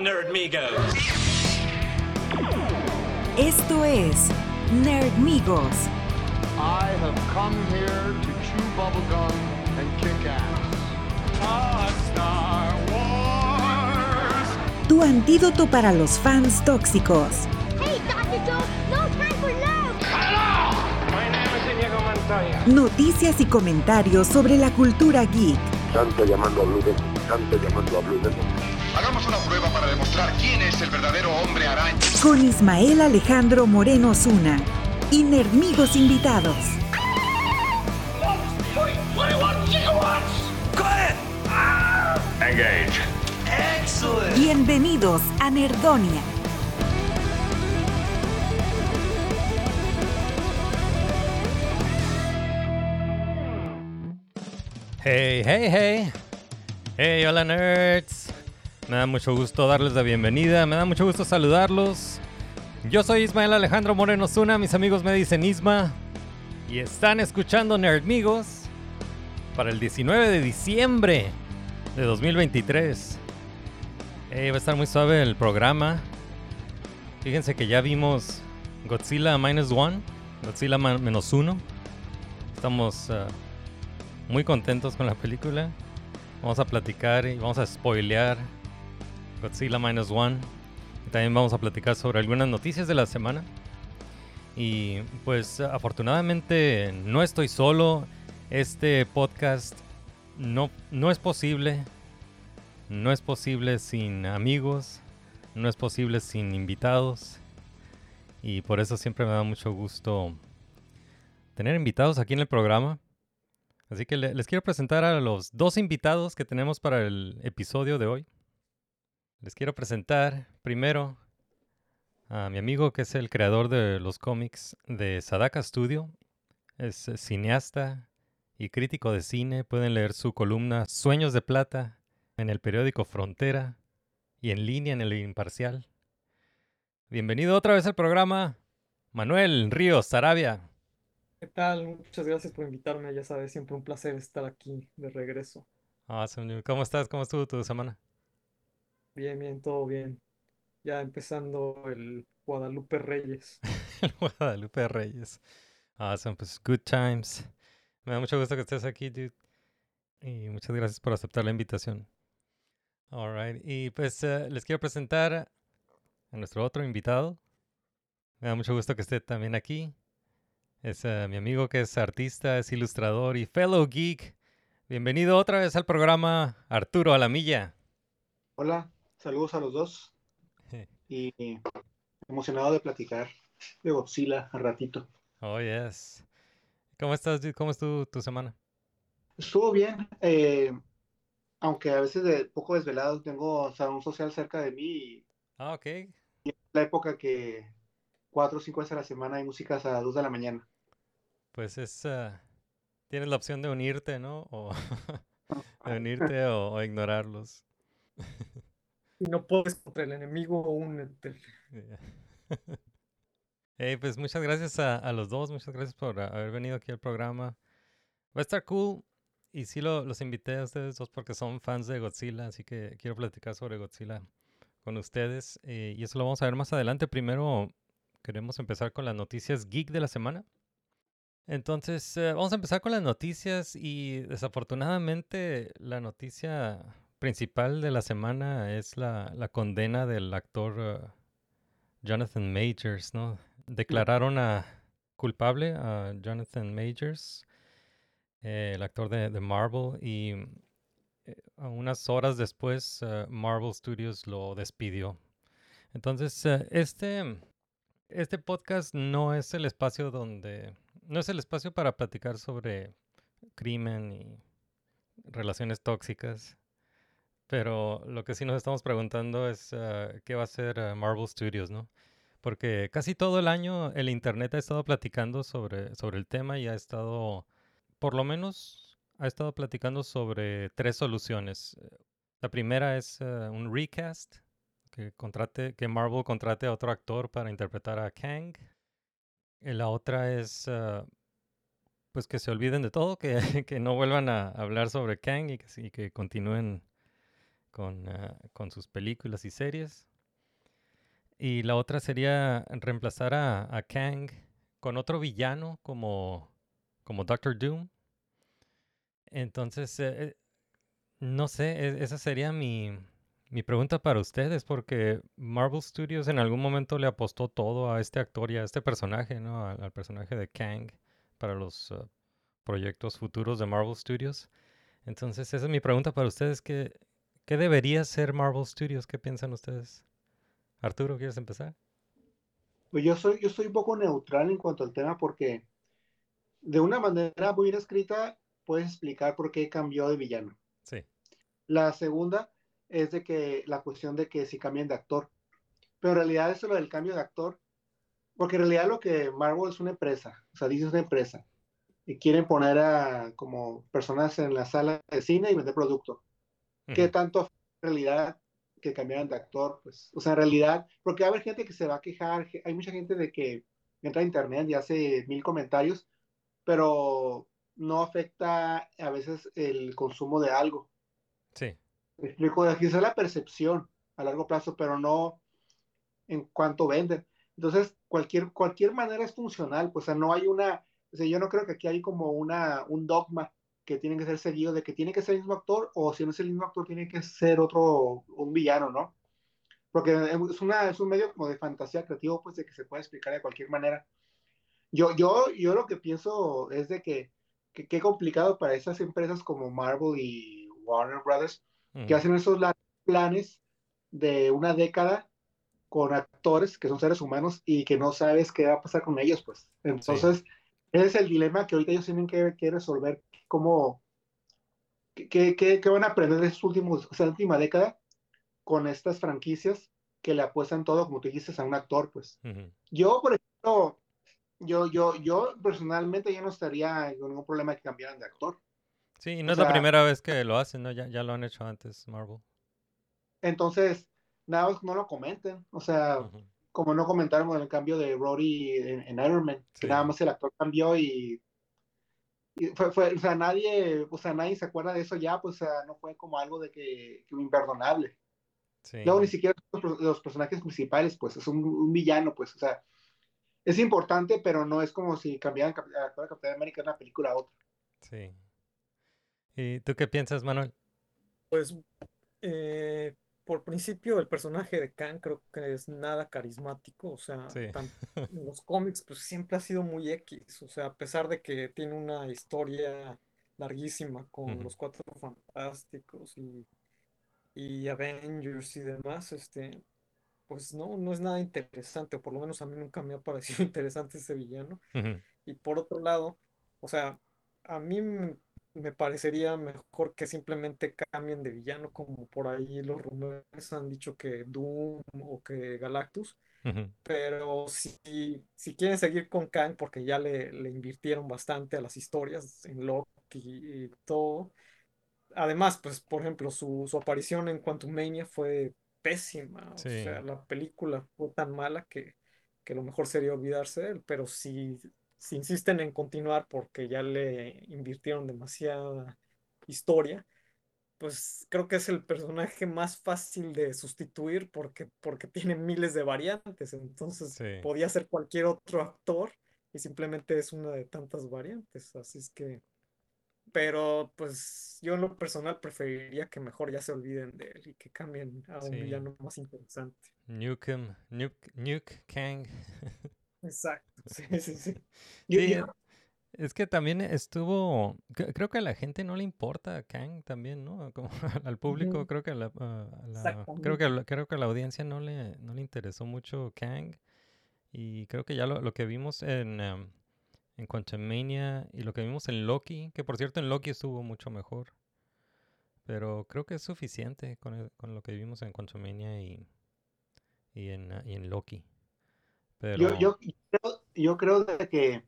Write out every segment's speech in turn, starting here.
Nerdmigos. Esto es Nerdmigos. I have come here to chew bubblegum and kick ass. Star Wars. Tu antídoto para los fans tóxicos. Hey, Dr. Joe, no time for love. My name is Inigo Montoya. Noticias y comentarios sobre la cultura geek. Santo llamando a Blue Demon, Santo llamando a Blue Demon. Una prueba para demostrar quién es el verdadero hombre araña. Con Ismael Alejandro Moreno Zuna. Y Nerdmigos invitados. Engage. Excellent. Bienvenidos a Nerdonia. Hey, hey, hey. Hey, hola nerds. Me da mucho gusto darles la bienvenida, me da mucho gusto saludarlos. Yo soy Ismael Alejandro Moreno Zuna, mis amigos me dicen Isma. Y están escuchando Nerdmigos para el 19 de diciembre de 2023. Hey, va a estar muy suave el programa. Fíjense que ya vimos Godzilla Minus One, Godzilla menos uno. Estamos ah, muy contentos con la película. Vamos a platicar y vamos a spoilear Godzilla Minus One. También vamos a platicar sobre algunas noticias de la semana. Y pues afortunadamente no estoy solo. Este podcast no, no es posible. No es posible sin amigos. No es posible sin invitados. Y por eso siempre me da mucho gusto tener invitados aquí en el programa. Así que le- les quiero presentar a los dos invitados que tenemos para el episodio de hoy. Les quiero presentar primero a mi amigo que es el creador de los cómics de Sadaka Studio. Es eh, cineasta y crítico de cine. Pueden leer su columna Sueños de Plata en el periódico Frontera y en línea en el Imparcial. Bienvenido otra vez al programa, Manuel Ríos Sarabia. ¿Qué tal? Muchas gracias por invitarme. Ya sabes, siempre un placer estar aquí de regreso. Awesome. ¿Cómo estás? ¿Cómo estuvo tu semana? Bien, bien, todo bien. Ya empezando el Guadalupe Reyes. El Guadalupe Reyes. Awesome, pues good times. Me da mucho gusto que estés aquí, dude. Y muchas gracias por aceptar la invitación. Alright, y pues eh, les quiero presentar a nuestro otro invitado. Me da mucho gusto que esté también aquí. Es eh, mi amigo que es artista, es ilustrador y fellow geek. Bienvenido otra vez al programa Arturo Alamilla. Hola, saludos a los dos y emocionado de platicar de Godzilla al ratito. Oh, yes. ¿Cómo estás, dude? ¿Cómo estuvo tu semana? Estuvo bien, eh, aunque a veces de poco desvelado, tengo salón social cerca de mí y Ah, ok. es la época que cuatro o cinco veces a la semana hay músicas a las dos de la mañana. Pues es, ah, tienes la opción de unirte, ¿no? O de unirte o, o ignorarlos. No puedes contra el enemigo, únete. Yeah. Hey, pues muchas gracias a, los dos, muchas gracias por haber venido aquí al programa. Va a estar cool y sí lo- los invité a ustedes dos porque son fans de Godzilla, así que quiero platicar sobre Godzilla con ustedes eh, y eso lo vamos a ver más adelante. Primero queremos empezar con las noticias geek de la semana. Entonces, eh, vamos a empezar con las noticias y desafortunadamente la noticia principal de la semana es la, la condena del actor eh, Jonathan Majors, ¿no? Declararon a culpable a Jonathan Majors, eh, el actor de, de Marvel, y eh, a unas horas después eh, Marvel Studios lo despidió. Entonces, eh, este, este podcast no es el espacio donde, no es el espacio para platicar sobre crimen y relaciones tóxicas. Pero lo que sí nos estamos preguntando es ah, qué va a hacer ah, Marvel Studios, ¿no? Porque casi todo el año el Internet ha estado platicando sobre, sobre el tema y ha estado, por lo menos, ha estado platicando sobre tres soluciones. La primera es ah, un recast, que, contrate, que Marvel contrate a otro actor para interpretar a Kang. Y la otra es pues que se olviden de todo, que, que no vuelvan a hablar sobre Kang y que continúen con, ah, con sus películas y series. Y la otra sería reemplazar a, a Kang con otro villano como, como Doctor Doom. Entonces, eh, eh, no sé, e- esa sería mi, mi pregunta para ustedes, porque Marvel Studios en algún momento le apostó todo a este actor y a este personaje, ¿no? Al, personaje de Kang para los uh, proyectos futuros de Marvel Studios. Entonces, esa es mi pregunta para ustedes. ¿Qué, qué debería ser Marvel Studios? ¿Qué piensan ustedes? Arturo, ¿quieres empezar? Pues yo soy, yo soy un poco neutral en cuanto al tema porque de una manera muy bien escrita puedes explicar por qué cambió de villano. Sí. La segunda es de que la cuestión de que si cambian de actor. Pero en realidad eso lo del cambio de actor, porque en realidad lo que Marvel es una empresa, o sea, dice es una empresa, y quieren poner a como personas en la sala de cine y vender producto. ¿Qué tanto afecta en realidad que cambiaran de actor? Pues, o sea, en realidad, porque va a haber gente que se va a quejar, hay mucha gente de que entra a internet y hace mil comentarios, pero no afecta a veces el consumo de algo. Sí. Explico, es la percepción a largo plazo, pero no en cuanto venden. Entonces, cualquier, cualquier manera es funcional, pues, o sea, no hay una, o sea, yo no creo que aquí hay como una, un dogma que tiene que ser seguido de que tiene que ser el mismo actor o si no es el mismo actor tiene que ser otro, un villano, ¿no? Porque es, una, es un medio como de fantasía creativo, pues, de que se puede explicar de cualquier manera. Yo, yo, yo lo que pienso es de que que qué complicado para esas empresas como Marvel y Warner Brothers que Ujú. hacen esos la- planes de una década con actores que son seres humanos y que no sabes qué va a pasar con ellos, pues. Entonces, ese es el dilema que ahorita ellos tienen que, que resolver, cómo, qué, qué, qué van a aprender de últimos, la última década con estas franquicias que le apuestan todo, como tú dijiste, a un actor, pues. Ujú. Yo, por ejemplo, yo, yo, yo personalmente ya no estaría con ningún problema que cambiaran de actor. Sí, y O no es la sea- primera vez que lo hacen, ¿no? Ya, ya lo han hecho antes, Marvel. Entonces, nada más no lo comenten. O sea, Ujú. como no comentaron el cambio de Rory en, en Iron Man, que Sí. nada más el actor cambió y fue, fue- o sea, nadie, o sea, nadie se acuerda de eso ya, pues, o sea, no fue como algo de que, que imperdonable. Sí. Luego ni siquiera los, los personajes principales, pues, es un, un villano, pues, o sea, es importante, pero no es como si cambiaran Cap- a de Capitán América de una película a otra. Sí. ¿Y tú qué piensas, Manuel? Pues eh, por principio el personaje de Kang creo que es nada carismático, o sea, Sí. tan- en los cómics pues siempre ha sido muy X, o sea, a pesar de que tiene una historia larguísima con los Cuatro Fantásticos y, y Avengers y demás, este, pues no, no es nada interesante, o por lo menos a mí nunca me ha parecido interesante ese villano. Y por otro lado, o sea, a mí me parecería mejor que simplemente cambien de villano, como por ahí los rumores han dicho que Doom o que Galactus, pero si, si quieren seguir con Kang, porque ya le, le invirtieron bastante a las historias en Loki y todo. Además, pues, por ejemplo, su, su aparición en Quantumania fue pésima. O sea, la película fue tan mala que, que lo mejor sería olvidarse de él. Pero si, si insisten en continuar porque ya le invirtieron demasiada historia, pues creo que es el personaje más fácil de sustituir porque, porque tiene miles de variantes. Entonces, Sí. podía ser cualquier otro actor y simplemente es una de tantas variantes. Así es que. Pero pues yo en lo personal preferiría que mejor ya se olviden de él y que cambien a un Sí. villano más interesante. Nukem, Nuke, Nuke Kang. Exacto. Sí, sí, sí. Yo- Sí, yo- es que también estuvo, cre- creo que a la gente no le importa Kang también, ¿no? Como al público, creo que a la, a la- creo que a la- creo que a la audiencia no le, no le interesó mucho Kang y creo que ya lo, lo que vimos en, em, en Quantumania y lo que vimos en Loki, que por cierto en Loki estuvo mucho mejor, pero creo que es suficiente con, el- con lo que vimos en Quantumania y, y, en, y en Loki. Pero Yo, yo, yo creo, yo creo de que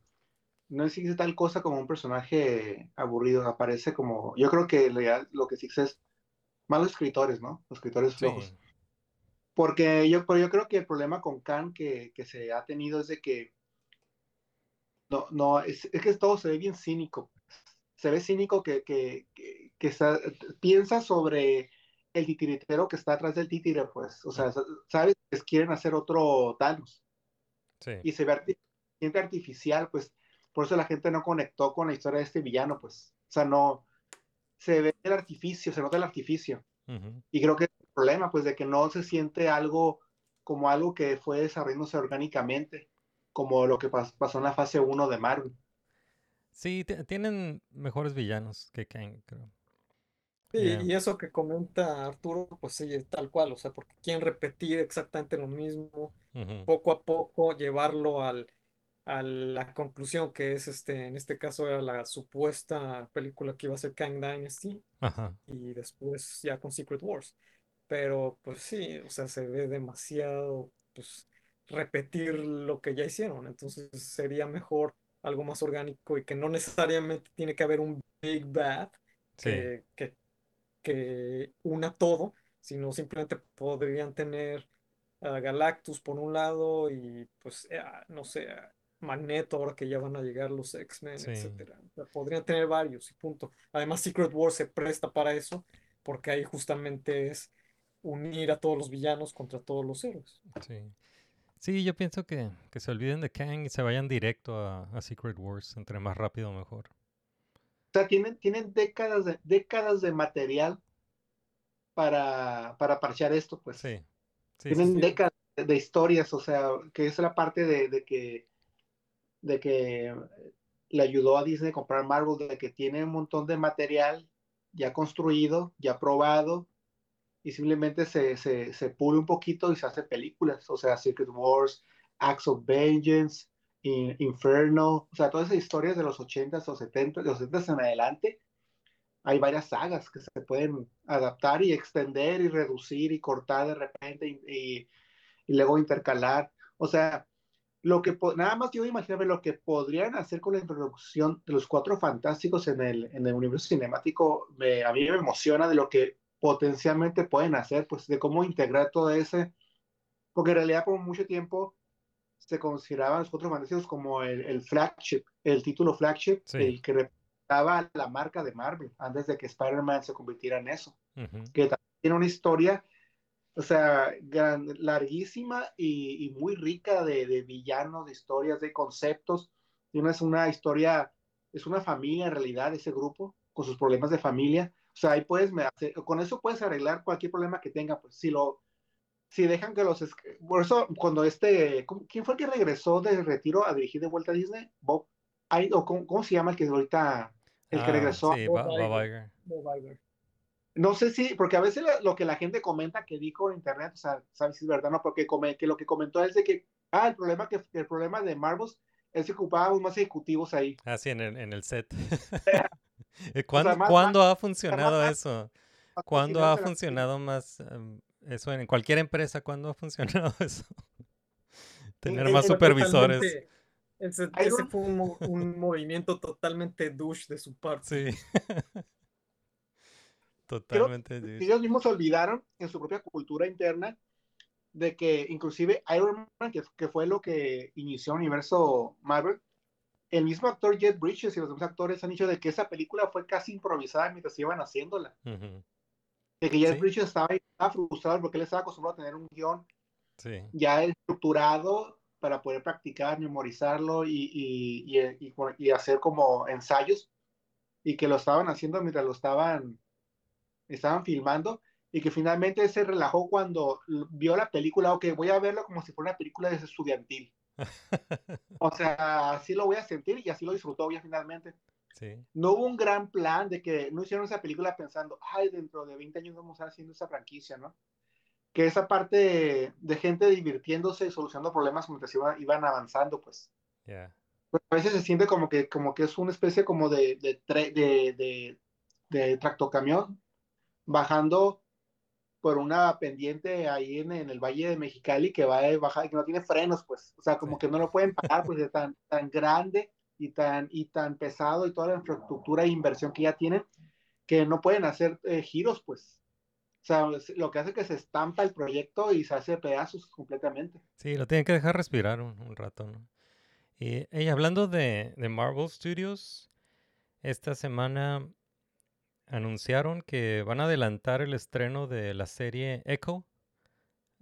no existe tal cosa como un personaje aburrido, aparece como, yo creo que lo que existe es malos escritores, ¿no? Los escritores sí, flojos. Porque yo, pero yo creo que el problema con Khan que, que se ha tenido es de que no, no, es, es que todo se ve bien cínico. Se ve cínico que, que, que, que está- piensa sobre el titiritero que está atrás del títere, pues, o sea, sa- sabes que quieren hacer otro Thanos Sí. y se ve arti- siente artificial, pues, por eso la gente no conectó con la historia de este villano, pues, o sea, no, se ve el artificio, se nota el artificio, y creo que es el problema, pues, de que no se siente algo como algo que fue desarrollándose orgánicamente, como lo que pas- pasó en la fase 1 de Marvel. Sí, ti- tienen mejores villanos que Kang, creo. Sí, Yeah. y eso que comenta Arturo, pues sí, es tal cual, o sea, porque quieren repetir exactamente lo mismo, poco a poco llevarlo al, a la conclusión que es este, en este caso era la supuesta película que iba a ser Kang Dynasty Ajá. y después ya con Secret Wars. Pero pues sí, o sea, se ve demasiado, pues, repetir lo que ya hicieron. Entonces sería mejor algo más orgánico y que no necesariamente tiene que haber un Big Bad Sí. que, que, que una todo, sino simplemente podrían tener a Galactus por un lado y pues, eh, no sé, a Magneto ahora que ya van a llegar los X-Men, Sí. etcétera. O sea, podrían tener varios y punto. Además, Secret Wars se presta para eso, porque ahí justamente es unir a todos los villanos contra todos los héroes. Sí. Sí, yo pienso que, que se olviden de Kang y se vayan directo a, a Secret Wars. Entre más rápido, mejor. O sea, tienen, tienen décadas de, décadas de material para, para parchear esto, pues. Sí. Tienen sí. décadas de, de historias, o sea, que es la parte de, de que de que le ayudó a Disney a comprar Marvel, de que tiene un montón de material ya construido, ya probado, y simplemente se, se, se pule un poquito y se hace películas, o sea, Secret Wars, Acts of Vengeance, Inferno, o sea, todas esas historias de los 80s o 70s, de los 70s en adelante, hay varias sagas que se pueden adaptar y extender y reducir y cortar de repente y, y- y luego intercalar. O sea, lo que nada más yo imaginarme lo que podrían hacer con la introducción de los cuatro fantásticos en el, en el universo cinemático, me- a mí me emociona de lo que potencialmente pueden hacer, pues de cómo integrar todo ese, porque en realidad por mucho tiempo se consideraban los cuatro fantásticos como el, el flagship, el título flagship, Sí. el que representaba la marca de Marvel, antes de que Spider-Man se convirtiera en eso que también tiene una historia, o sea, gran- larguísima y, y muy rica de, de villanos, de historias, de conceptos. Tiene es una historia, es una familia en realidad, ese grupo, con sus problemas de familia. O sea, ahí puedes, me hace- con eso puedes arreglar cualquier problema que tenga, pues si lo, si dejan que los, por eso cuando este, ¿cómo- ¿quién fue el que regresó del retiro a dirigir de vuelta a Disney? Bob, Ay, o ¿cómo, cómo se llama el que ahorita, el que Ah, regresó? Sí, Bob Bob Iger. Bob Iger. Bob Iger. No sé si, porque a veces lo, lo que la gente comenta que dijo en internet, o sea, sabes si es verdad, no, porque come- que lo que comentó es de que, ah, el problema que el problema de Marvels es que ocupábamos más ejecutivos ahí. Ah, sí, en el, en el set. ¿Cuándo, más- cuándo más- ha funcionado más- eso? ¿Cuándo ha funcionado más eso en cualquier empresa? ¿Cuándo ha funcionado eso? Tener más supervisores. Ese, fue un, mo- un movimiento totalmente douche de su parte. Sí. Totalmente. dude. ellos mismos se olvidaron en su propia cultura interna de que inclusive Iron Man, que, que fue lo que inició el universo Marvel, el mismo actor Jet Bridges y los demás actores han dicho de que esa película fue casi improvisada mientras iban haciéndola. Ujú, De que Jet Sí. Bridges estaba, estaba frustrado porque él estaba acostumbrado a tener un guion ya estructurado para poder practicar, memorizarlo y, y, y, y, hacer como ensayos y que lo estaban haciendo mientras lo estaban, estaban filmando y que finalmente se relajó cuando vio la película, ok, voy a verlo como si fuera una película de estudiantil. O sea, así lo voy a sentir y así lo disfrutó ya finalmente. Sí. No hubo un gran plan de que no hicieron esa película pensando, ay, dentro de 20 años vamos a estar haciendo esa franquicia, ¿no? Que esa parte de, de gente divirtiéndose y solucionando problemas mientras iba- iban avanzando, pues. Ya. Pues, a veces se siente como que, como que es una especie como de, de, tre- de, de, de tractocamión bajando por una pendiente ahí en, en el Valle de Mexicali que va de bajar y que no tiene frenos, pues. O sea, como Sí. que no lo pueden parar, pues de tan, tan grande y tan, y tan pesado y toda la infraestructura e inversión que ya tienen, que no pueden hacer eh, giros, pues. O sea, lo que hace que se estampa el proyecto y se hace pedazos completamente. Sí, lo tienen que dejar respirar un, un rato, ¿no? Y, y hablando de, de Marvel Studios, esta semana anunciaron que van a adelantar el estreno de la serie Echo.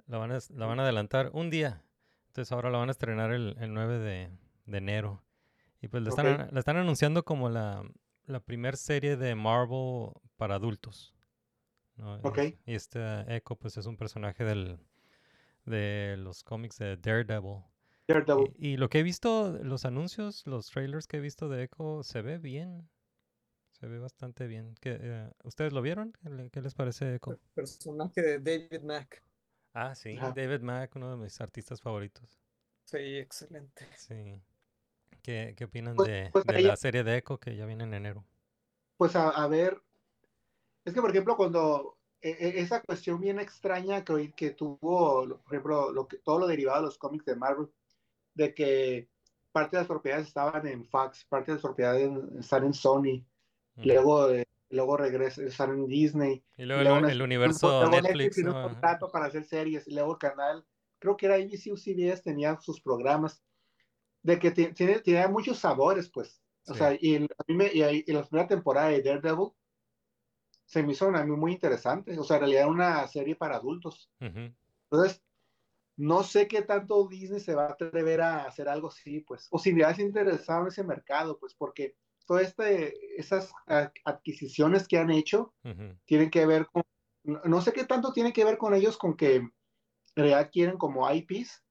La van a, la van a adelantar un día. Entonces ahora la van a estrenar el, el 9 de, de enero. Y pues la están, la anunciando como la, la primer serie de Marvel para adultos. ¿no? Y este Echo pues es un personaje del, de los cómics de Daredevil. Daredevil. Y, y lo que he visto, los anuncios, los trailers que he visto de Echo, se ve bien. Se ve bastante bien. ¿Qué, eh, ¿Ustedes lo vieron? ¿Qué, le- qué les parece Echo? Personaje de David Mack. Ah, sí. David Mack, uno de mis artistas favoritos. Sí, excelente. Sí. ¿Qué, qué opinan Pues- de, pues de la serie de Echo que ya viene en enero? Pues a, a ver, es que por ejemplo cuando e- e- esa cuestión bien extraña que, que tuvo, por ejemplo, lo que, todo lo derivado de los cómics de Marvel, de que parte de las propiedades estaban en Fox, parte de las propiedades están en Sony, Ujú. luego, eh, luego regresa, están en Disney, Y luego el, luego el Netflix- universo luego Netflix. tiene ¿no? un contrato para hacer series, y luego el canal, creo que era ABC o CBS, tenía sus programas, de que ti- tiene, tenía muchos sabores, pues. O sea, y, a mí me- y, la primera temporada de Daredevil se me hizo a mí muy interesante. O sea, en realidad era una serie para adultos. Entonces, no sé qué tanto Disney se va a atrever a hacer algo así, pues. O si ya se interesado en ese mercado, pues, porque todas este, esas adquisiciones que han hecho tienen que ver con, no no sé qué tanto tiene que ver con ellos con que en realidad quieren como IPs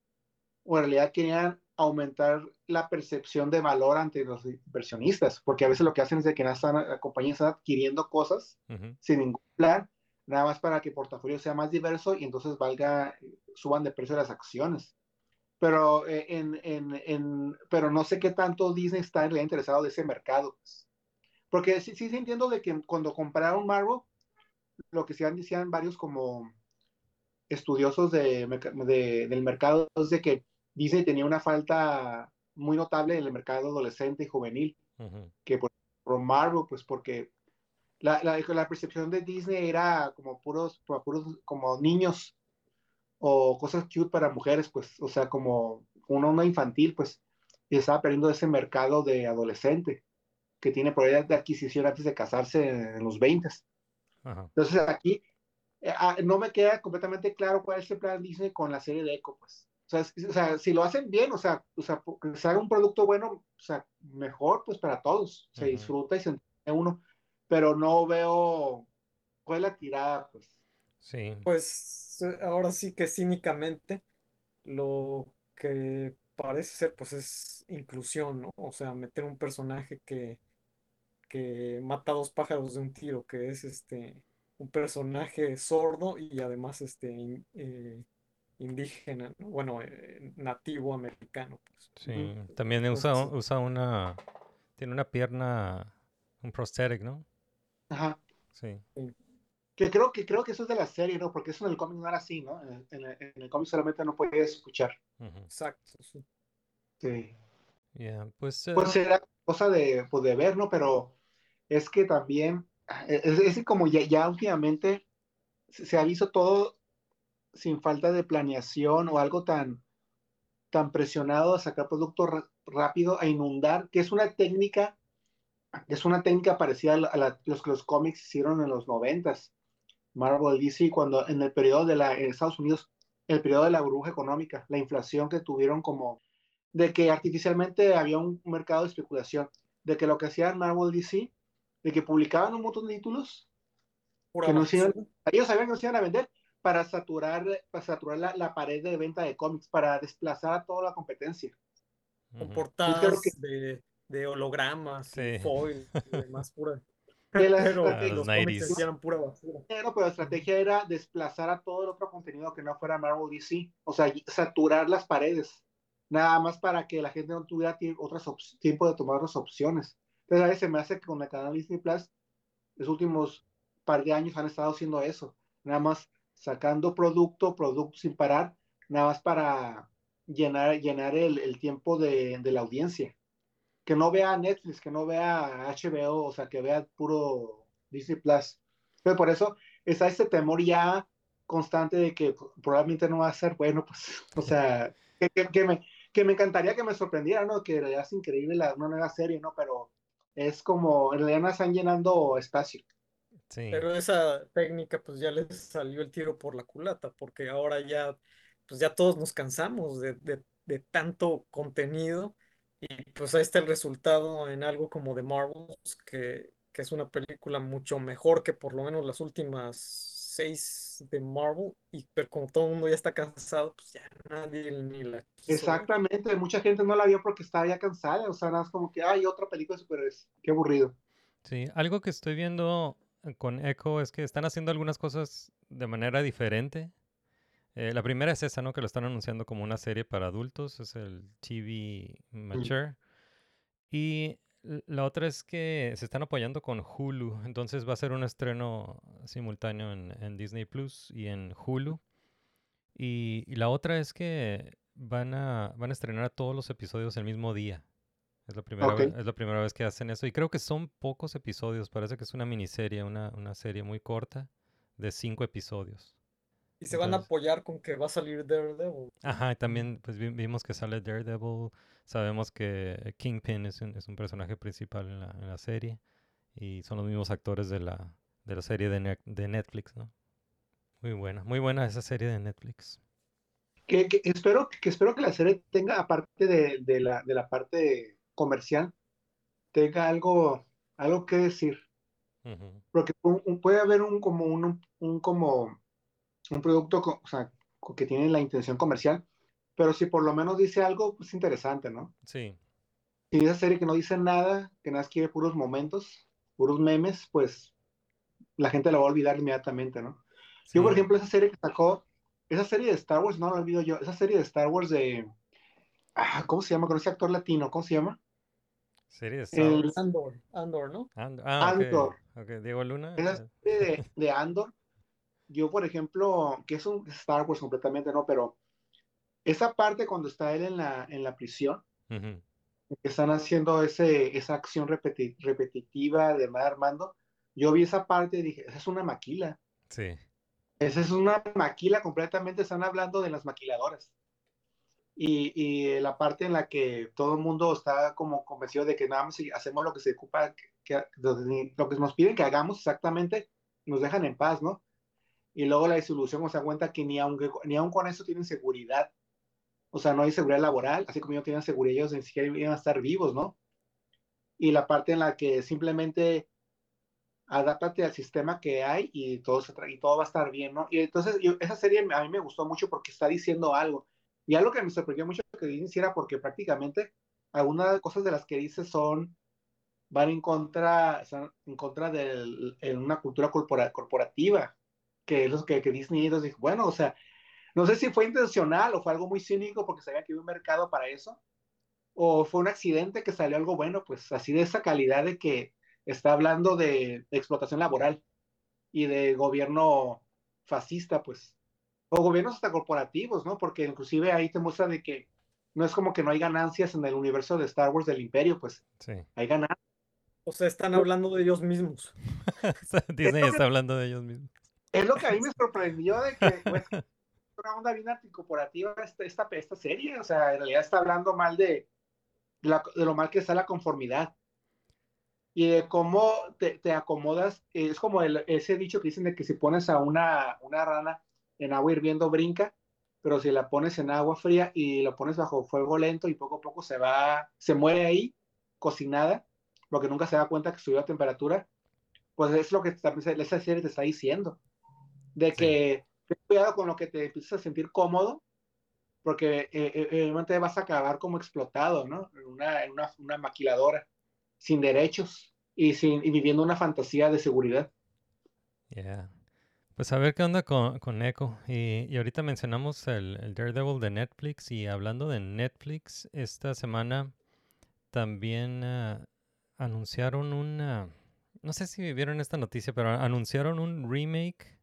o en realidad querían aumentar la percepción de valor ante los inversionistas, porque a veces lo que hacen es de que la, están- la compañía está adquiriendo cosas sin ningún plan, nada más para que el portafolio sea más diverso y entonces valga, suban de precio las acciones. Pero, eh, en, en, en- pero no sé qué tanto Disney está en interesado de ese mercado. pues. Porque sí, sí entiendo de que cuando compraron Marvel, lo que decían, decían varios como estudiosos de, de- del mercado es de que Disney tenía una falta muy notable en el mercado adolescente y juvenil Ujú. que por, por Marvel, pues porque la, la, la percepción de Disney era como puros, como puros, como niños o cosas cute para mujeres, pues, o sea, como una onda infantil, pues, y estaba perdiendo ese mercado de adolescente que tiene probabilidad de adquisición antes de casarse en los 20. Ajá. Entonces aquí eh, ah, no me queda completamente claro cuál es el plan Disney con la serie de Echo, pues. O sea, es- o sea, si lo hacen bien, o sea, o sea, que se haga un producto bueno, o sea, mejor pues para todos, se disfruta y se entiende uno, pero no veo cuál es la tirada, pues. Sí. Pues eh, ahora sí que cínicamente lo que parece ser pues es inclusión, ¿no? O sea, meter un personaje que, que mata a dos pájaros de un tiro, que es este un personaje sordo y además este eh, indígena, ¿no? Bueno, eh, nativo americano, pues. Sí. También usa, usa una. Tiene una pierna. Un prosthetic, ¿no? Ajá. Sí. Que creo que creo que eso es de la serie, ¿no? Porque eso en el cómic no era así, ¿no? En, en el- en el cómic solamente no podías escuchar. Exacto, sí. Sí. Yeah, Pues. eh, Pues era cosa de, pues de ver, ¿no? Pero es que también, es, es como ya, ya últimamente se, se ha visto todo sin falta de planeación o algo tan, tan presionado a sacar producto rápido, a inundar, que es una técnica, es una técnica parecida a, la- a la- los que los cómics hicieron en los noventas. Marvel DC, cuando en el periodo de la, en Estados Unidos, el periodo de la burbuja económica, la inflación que tuvieron como de que artificialmente había un mercado de especulación, de que lo que hacían Marvel DC, de que publicaban un montón de títulos que no se iban- ellos sabían que no se iban a vender para saturar, para saturar la, la pared de venta de cómics, para desplazar a toda la competencia. con portadas que- de, de hologramas Sí. foil y demás pura. Que la Pero los cómics 90s. eran pura basura. Pero, pero la estrategia era desplazar a todo el otro contenido que no fuera Marvel DC, o sea, saturar las paredes, nada más para que la gente no tuviera otras tiempo de tomar otras opciones. Entonces, a veces se me hace que con el canal Disney Plus, los últimos par de años han estado haciendo eso, nada más sacando producto, producto sin parar, nada más para llenar, llenar el, el tiempo de, de la audiencia. Que no vea Netflix, que no vea HBO, o sea, que vea puro Disney Plus. Pero por eso está este temor ya constante de que probablemente no va a ser bueno, pues, o sea, que, que- que me, que me encantaría que me sorprendiera, ¿no? Que en realidad es increíble la, una nueva serie, ¿no? Pero es como, en realidad no están llenando espacio. Sí. Pero esa técnica pues ya les salió el tiro por la culata, porque ahora ya, pues ya todos nos cansamos de, de- de tanto contenido y pues ahí está el resultado en algo como The Marvels, que, que es una película mucho mejor que por lo menos las últimas seis de Marvel, y pero como todo el mundo ya está cansado, pues ya nadie ni la quiso. Exactamente, mucha gente no la vio porque estaba ya cansada, o sea, nada más como que, hay otra película de superhéroes, qué aburrido. Sí, algo que estoy viendo con Echo es que están haciendo algunas cosas de manera diferente. Eh, la primera es esa, ¿no? Que lo están anunciando como una serie para adultos, es el TV Mature. Y la otra es que se están apoyando con Hulu, entonces va a ser un estreno simultáneo en, en Disney Plus y en Hulu. Y, y la otra es que van a, van a estrenar todos los episodios el mismo día. Es la primera vez, es la primera vez que hacen eso. Y creo que son pocos episodios. Parece que es una miniserie, una, una serie muy corta de cinco episodios. Y se van a apoyar con que va a salir Daredevil. Ajá, y también pues vi- vimos que sale Daredevil. Sabemos que Kingpin es un, es un personaje principal en la, en la serie. Y son los mismos actores de la, de la serie de, Ne- de Netflix, ¿no? Muy buena, muy buena esa serie de Netflix. Que, que espero, que espero que la serie tenga, aparte de, de la, de la parte comercial, tenga algo, algo que decir. Ujú. Porque un- un- puede haber un como un, un como un producto o sea, que tiene la intención comercial, pero si por lo menos dice algo, pues interesante, ¿no? Sí, Si esa serie que no dice nada, que nada más quiere puros momentos, puros memes, pues la gente la va a olvidar inmediatamente, ¿no? Yo, por sí. ejemplo, esa serie que sacó, esa serie de Star Wars, no la olvido yo, esa serie de Star Wars de, ah, ¿cómo se llama? Con ese actor latino, ¿cómo se llama? Serie de. Andor, Andor, ¿no? And- ah, Andor. ok, Diego Luna. Esa eh, serie de, de Andor, yo, por ejemplo, que es un Star Wars completamente, ¿no? Pero esa parte cuando está él en la, en la prisión, que están haciendo ese, esa acción repeti- repetitiva de Mar Armando, yo vi esa parte y dije, esa es una maquila. Sí, Esa es una maquila completamente, están hablando de las maquiladoras. Y, y la parte en la que todo el mundo está como convencido de que nada más si hacemos lo que se ocupa, que, lo que nos piden que hagamos exactamente, nos dejan en paz, ¿no? Y luego la disolución se da cuenta que ni aun, ni aun con eso tienen seguridad. O sea, no hay seguridad laboral, así como ellos tienen seguridad, ellos ni siquiera iban a estar vivos, ¿no? Y la parte en la que simplemente adáptate al sistema que hay y todo, se y todo va a estar bien, ¿no? Y entonces yo- esa serie a mí me gustó mucho porque está diciendo algo. Y algo que me sorprendió mucho que Disney hiciera porque prácticamente algunas cosas de las que dice son, van en contra, en contra de una cultura corpora- corporativa, que es lo que, Disney entonces dijo, bueno, o sea, no sé si fue intencional o fue algo muy cínico porque sabía que había un mercado para eso, o fue un accidente que salió algo bueno, pues así de esa calidad de que está hablando de explotación laboral y de gobierno fascista, pues, o gobiernos hasta corporativos, ¿no? Porque inclusive ahí te muestra de que no es como que no hay ganancias en el universo de Star Wars del Imperio, pues sí. hay ganancias. O sea, están hablando de ellos mismos. Disney que- está hablando de ellos mismos. Es lo que a mí me sorprendió de que pues, una onda bien anticorporativa esta, esta, esta serie, o sea, en realidad está hablando mal de, de, la- de lo mal que está la conformidad y de cómo te, te acomodas, es como el- ese dicho que dicen de que si pones a una, una rana en agua hirviendo brinca, pero si la pones en agua fría y la pones bajo fuego lento y poco a poco se va, se muere ahí, cocinada, porque nunca se da cuenta que subió a temperatura, pues es lo que también esa serie te está diciendo de Sí. que ten cuidado con lo que te empiezas a sentir cómodo, porque eh, eh, eventualmente vas a acabar como explotado, ¿no? En una, en una, una maquiladora, sin derechos y, sin, y viviendo una fantasía de seguridad. Yeah. Pues a ver qué onda con, con Echo. Y, y ahorita mencionamos el, el Daredevil de Netflix. Y hablando de Netflix, esta semana también ah, anunciaron una. No sé si vieron esta noticia, pero anunciaron un remake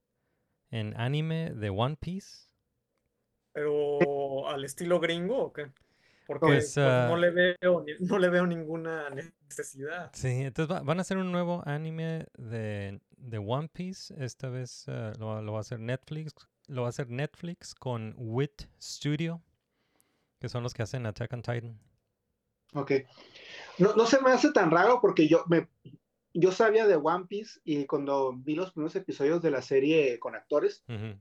en anime de One Piece. Pero al estilo gringo o qué? Porque Pues, pues, ah, no le veo no le veo ninguna necesidad. Sí, entonces va- van a hacer un nuevo anime de, de One Piece. Esta vez ah, lo, va- lo va a hacer Netflix. Lo va a hacer Netflix con Wit Studio, que son los que hacen Attack on Titan. Ok. No, no se me hace tan raro porque yo me, yo sabía de One Piece y cuando vi los primeros episodios de la serie con actores, Ujú.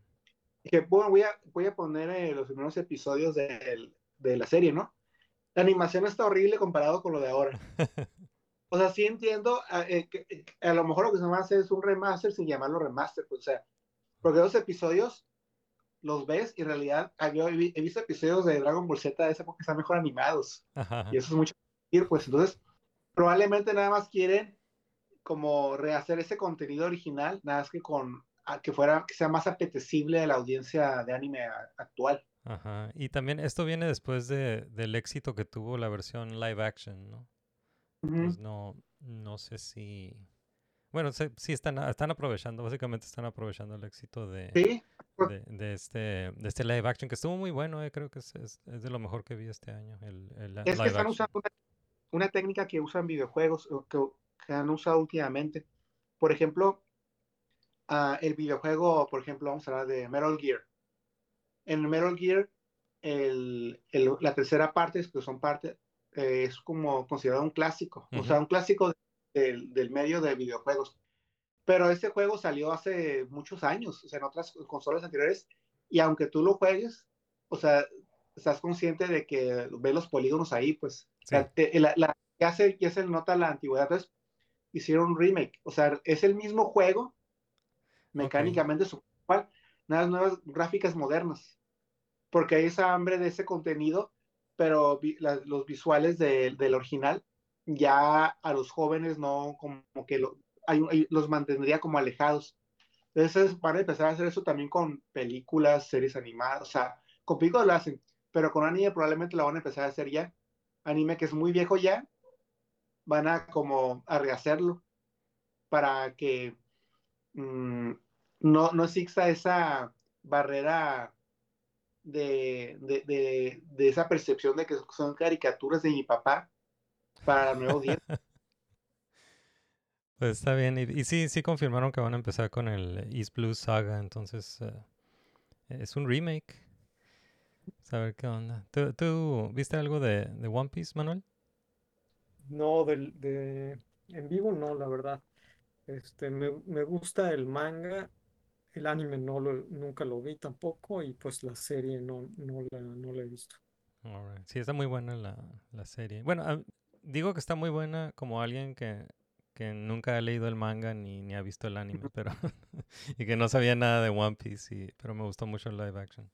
dije, bueno, voy a, voy a poner eh, los primeros episodios del- de, la serie, ¿no? La animación está horrible comparado con lo de ahora. O sea, sí entiendo, a, eh, que- que a lo mejor lo que se va a hacer es un remaster sin llamarlo remaster, pues, o sea, porque los episodios los ves y en realidad ah, yo he, he visto episodios de Dragon Ball Z de esa época que están mejor animados Ajá. y eso es mucho decir, pues entonces probablemente nada más quieren como rehacer ese contenido original, nada más que con a que fuera que sea más apetecible a la audiencia de anime a- actual. Ajá. Y también esto viene después de, del éxito que tuvo la versión live action, ¿no? Pues no, no sé si... Bueno, se- sí están, están aprovechando, básicamente están aprovechando el éxito de, Sí, de, de este, de este live action, que estuvo muy bueno, eh, creo que es, es, es de lo mejor que vi este año, el, el li- es que están action. usando una, una técnica que usan videojuegos que, que han usado últimamente. Por ejemplo, ah, el videojuego, por ejemplo, vamos a hablar de Metal Gear. En Metal Gear, el, el- la tercera parte, que son parte, eh, es como considerado un clásico, o sea, un clásico del, del medio de videojuegos. Pero este juego salió hace muchos años, o sea, en otras consolas anteriores, y aunque tú lo juegues, o sea, estás consciente de que ves los polígonos ahí, pues, o sea, Sí. te- la, la- ya, se, ya se nota la antigüedad, entonces hicieron un remake, o sea, es el mismo juego, mecánicamente, su cual, nuevas gráficas modernas, porque hay esa hambre de ese contenido, pero la- los visuales de- del original ya a los jóvenes no como que los mantendría como alejados. Entonces van a empezar a hacer eso también con películas, series animadas, o sea, con películas lo hacen, pero con anime probablemente lo van a empezar a hacer ya. Anime que es muy viejo ya, van a como a rehacerlo para que mm, no, no exista esa barrera de, de, de, de esa percepción de que son caricaturas de mi papá para la nueva audiencia. Pues está bien, y, y sí, sí confirmaron que van a empezar con el East Blue Saga, entonces eh, es un remake. Pues A ver qué onda. ¿Tú, tú viste algo de, de One Piece, Manuel? No, del, de, en vivo no, la verdad. Este, me, me gusta el manga, el anime no lo, nunca lo vi tampoco y pues la serie no, no la, no la he visto. Alright. Sí, está muy buena la, la serie. Bueno, ah, digo que está muy buena como alguien que, que nunca ha leído el manga ni, ni ha visto el anime, pero y que no sabía nada de One Piece, y- pero me gustó mucho el live action.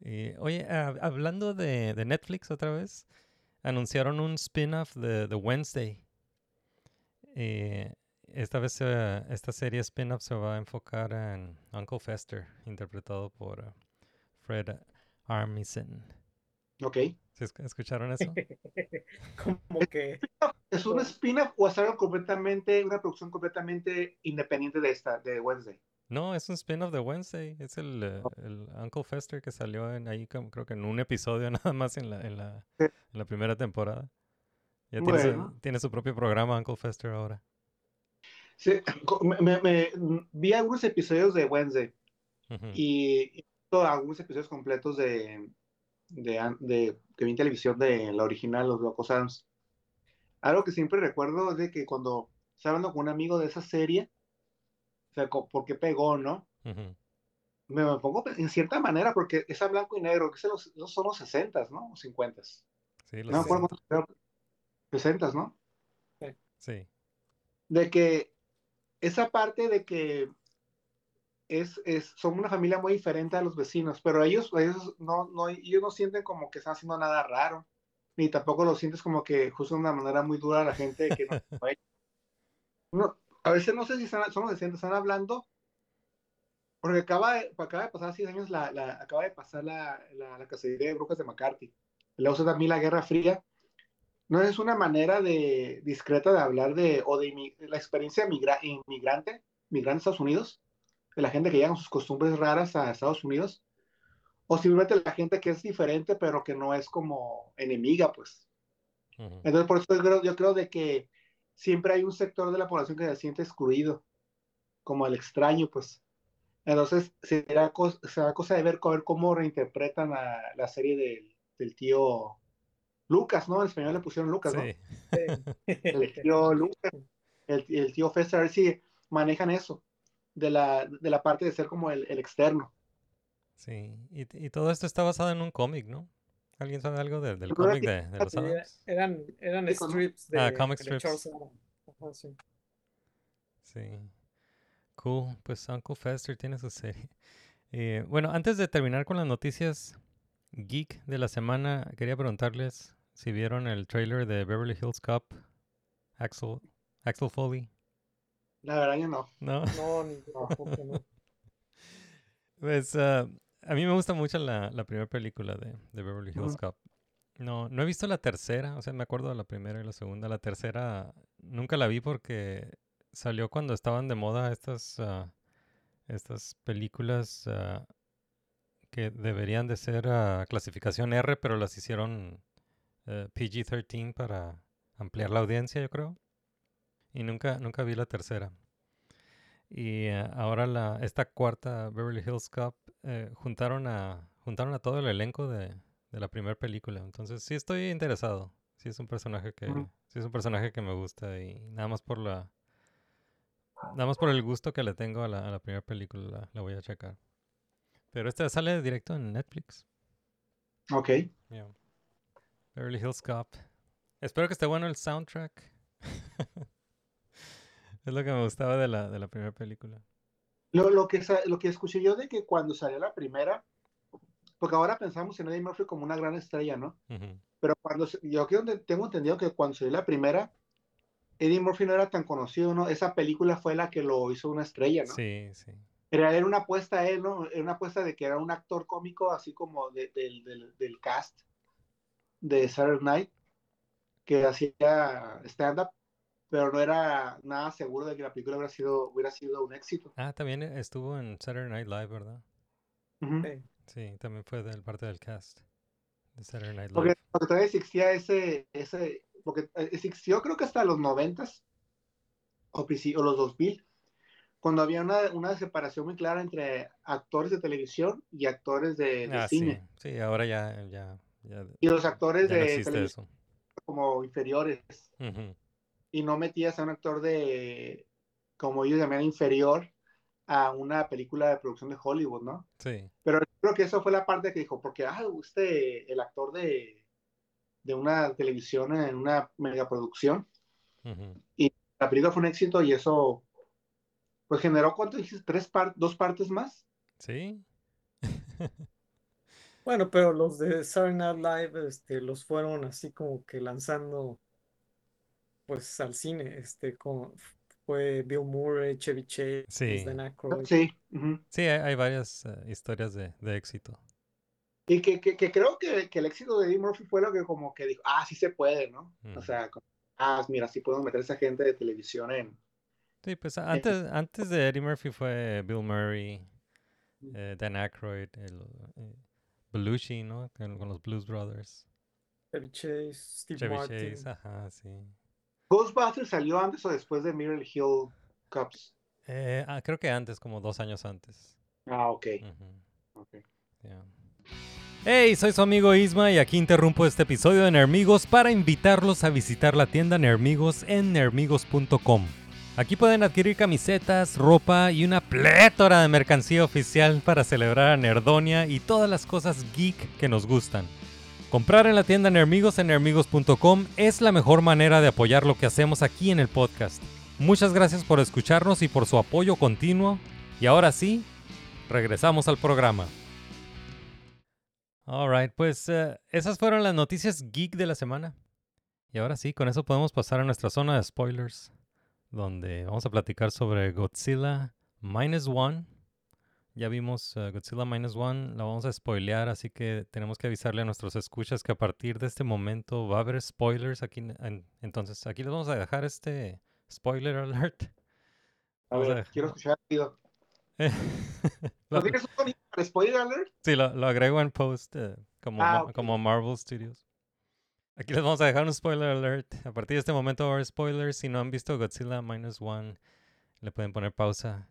Y, oye, ah, hablando de, de Netflix otra vez, anunciaron un spin-off de, de Wednesday. Eh, esta vez eh, esta serie spin-off se va a enfocar en Uncle Fester, interpretado por eh, Fred Armisen. ¿Ok? ¿Sí esc- ¿Escucharon eso? Como que ¿Es un spin-off o es algo completamente, una producción completamente independiente de esta, de Wednesday? No, es un spin-off de Wednesday. Es el, eh, el Uncle Fester que salió en ahí, como- creo que en un episodio nada más en la, en la, Sí. en la primera temporada. Ya tiene, su, Bueno. tiene su propio programa Uncle Fester ahora. Sí, me, me- me- vi algunos episodios de Wednesday y y visto algunos episodios completos de, de, de- que vi en televisión de la original, Los Locos Adams. Algo que siempre recuerdo es de que cuando estaba hablando con un amigo de esa serie, o sea, co- ¿por qué pegó, no? Me, me pongo en cierta manera porque es a blanco y negro, que los, esos son los 60 ¿no? O 50 Sí, los No me acuerdo 60. cuántos, 60 ¿no? Sí. de que esa parte de que es, es, son una familia muy diferente a los vecinos, pero ellos, ellos, no, no, ellos no sienten como que están haciendo nada raro, ni tampoco lo sientes como que juzgan de una manera muy dura a la gente que no, no, a veces no sé si están, son los decentes, están hablando, porque acaba de, acaba de pasar 100 años, la, la, acaba de pasar la, la, la cacería de brujas de McCarthy, le usa también la Guerra Fría, no es una manera de discreta de hablar de o de, la experiencia migra- inmigrante, migrante a Estados Unidos, de la gente que llega con sus costumbres raras a Estados Unidos, o simplemente la gente que es diferente pero que no es como enemiga, pues. Entonces por eso yo creo, yo creo de que siempre hay un sector de la población que se siente excluido, como el extraño, pues. Entonces será, cos- será cosa de ver, ver cómo reinterpretan a la serie del, del tío Lucas, ¿no? En español le pusieron Lucas, ¿no? Sí. El tío Lucas. el, el tío Fester, a ver si manejan eso, de la, de la parte de ser como el, el externo. Sí, y, y todo esto está basado en un cómic, ¿no? ¿Alguien sabe algo de- del cómic de, de los Adams? eran, eran strips de, Ah, comic de strips. Charles Adams. Ajá, sí. Sí. Cool. Pues Uncle Fester tiene su serie. Eh, bueno, antes de terminar con las noticias geek de la semana, quería preguntarles si vieron el trailer de Beverly Hills Cop. Axel, Axel Foley. La verdad yo no. ¿No? No, ni tampoco, no. Pues ah, a mí me gusta mucho la, la primera película de, de Beverly Hills Ujú. Cop. No, no he visto la tercera, o sea, me acuerdo de la primera y la segunda. La tercera nunca la vi porque salió cuando estaban de moda estas, ah, estas películas ah, que deberían de ser ah, clasificación R, pero las hicieron eh, PG-13 para ampliar la audiencia, yo creo. Y nunca, nunca vi la tercera. Y eh, ahora la, esta cuarta Beverly Hills Cop eh, juntaron a juntaron a todo el elenco de, de la primera película. Entonces sí estoy interesado. Sí es un personaje que sí es un personaje que me gusta y nada más por la nada más por el gusto que le tengo a la, a la primera película la, la voy a checar. Pero esta sale directo en Netflix. Ok. Yeah. Beverly Hills Cop. Espero que esté bueno el soundtrack. es lo que me gustaba de la, de la primera película. Lo, lo, que, lo que escuché yo de que cuando salió la primera, porque ahora pensamos en Eddie Murphy como una gran estrella, ¿no? Pero cuando yo creo tengo entendido que cuando salió la primera, Eddie Murphy no era tan conocido, ¿no? Esa película fue la que lo hizo una estrella, ¿no? Sí, sí. Era, era una apuesta a él, ¿no? Era una apuesta de que era un actor cómico, así como de- del- del cast de Saturday Night, que hacía stand-up, pero no era nada seguro de que la película hubiera sido, hubiera sido un éxito. Ah, también estuvo en Saturday Night Live, ¿verdad? Ujú. Sí. Sí, también fue del parte del cast de Saturday Night Porque, Live. porque todavía existía ese, ese, porque existió creo que hasta los noventas o, o los 2000, cuando había una, una separación muy clara entre actores de televisión y actores de, de Ah, cine. sí, sí, ahora ya, ya, ya, Y los actores no de televisión como inferiores. Y no metías a un actor de, como ellos llaman, inferior a una película de producción de Hollywood, ¿no? Sí, Pero creo que eso fue la parte que dijo, porque, ah, usted, el actor de, de una televisión en una megaproducción, ujú. la película fue un éxito y eso, pues generó, ¿cuánto dijiste? ¿Tres par ¿Dos partes más? sí. Bueno, pero los de Saturday Night Live, este, los fueron así como que lanzando, pues, al cine, este, con, fue Bill Murray, Chevy Chase, Sí. Dan Aykroyd. Sí. Sí, hay, hay varias eh, historias de, de éxito. Y que, que, que creo que, que el éxito de Eddie Murphy fue lo que como que dijo, ah, sí se puede, ¿no? Mm. O sea, como, ah, mira, sí podemos meter a esa gente de televisión en... Sí, pues antes, antes de Eddie Murphy fue Bill Murray, eh, Dan Aykroyd, el, eh, Belushi, ¿no? Con, con los Blues Brothers. Chevy Chase, Steve Chevy Martin. Chase, ajá, sí. Ghostbusters salió antes o después de Miracle Hill Cups. Eh, ah, creo que antes, como dos años antes. Ah, ok. Ujú. ok. Yeah. Hey, soy su amigo Isma y aquí interrumpo este episodio de Nermigos para invitarlos a visitar la tienda Nermigos en nermigos.com. Aquí pueden adquirir camisetas, ropa y una plétora de mercancía oficial para celebrar a Nerdonia y todas las cosas geek que nos gustan. Comprar en la tienda Nermigos en nermigos.com es la mejor manera de apoyar lo que hacemos aquí en el podcast. Muchas gracias por escucharnos y por su apoyo continuo. Y ahora sí, regresamos al programa. Alright, pues eh, esas fueron las noticias geek de la semana. Y ahora sí, con eso podemos pasar a nuestra zona de spoilers, donde vamos a platicar sobre Godzilla Minus One. Ya vimos eh, Godzilla Minus One, la vamos a spoilear, así que tenemos que avisarle a nuestros escuchas que a partir de este momento va a haber spoilers aquí. en- en- entonces, aquí les vamos a dejar este spoiler alert. A Vamos a ver, dejar- quiero escuchar ¿No tienes un sonido para spoiler alert? Sí, lo, lo agrego en post eh, como, Ah, como Marvel Studios. Aquí les vamos a dejar un spoiler alert. A partir de este momento va spoilers. Si no han visto Godzilla Minus One, le pueden poner pausa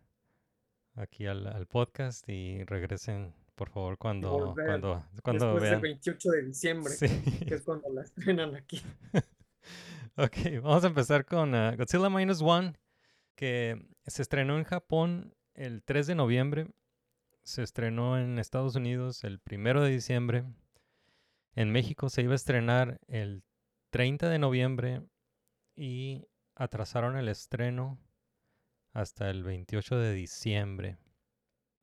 aquí al, al podcast y regresen, por favor, cuando, cuando, cuando Después del vean. 28 de diciembre, Sí. que es cuando la estrenan aquí. Ok, vamos a empezar con ah, Godzilla Minus One, que se estrenó en Japón el 3 de noviembre, se estrenó en Estados Unidos el 1 de diciembre, en México se iba a estrenar el 30 de noviembre y atrasaron el estreno hasta el 28 de diciembre.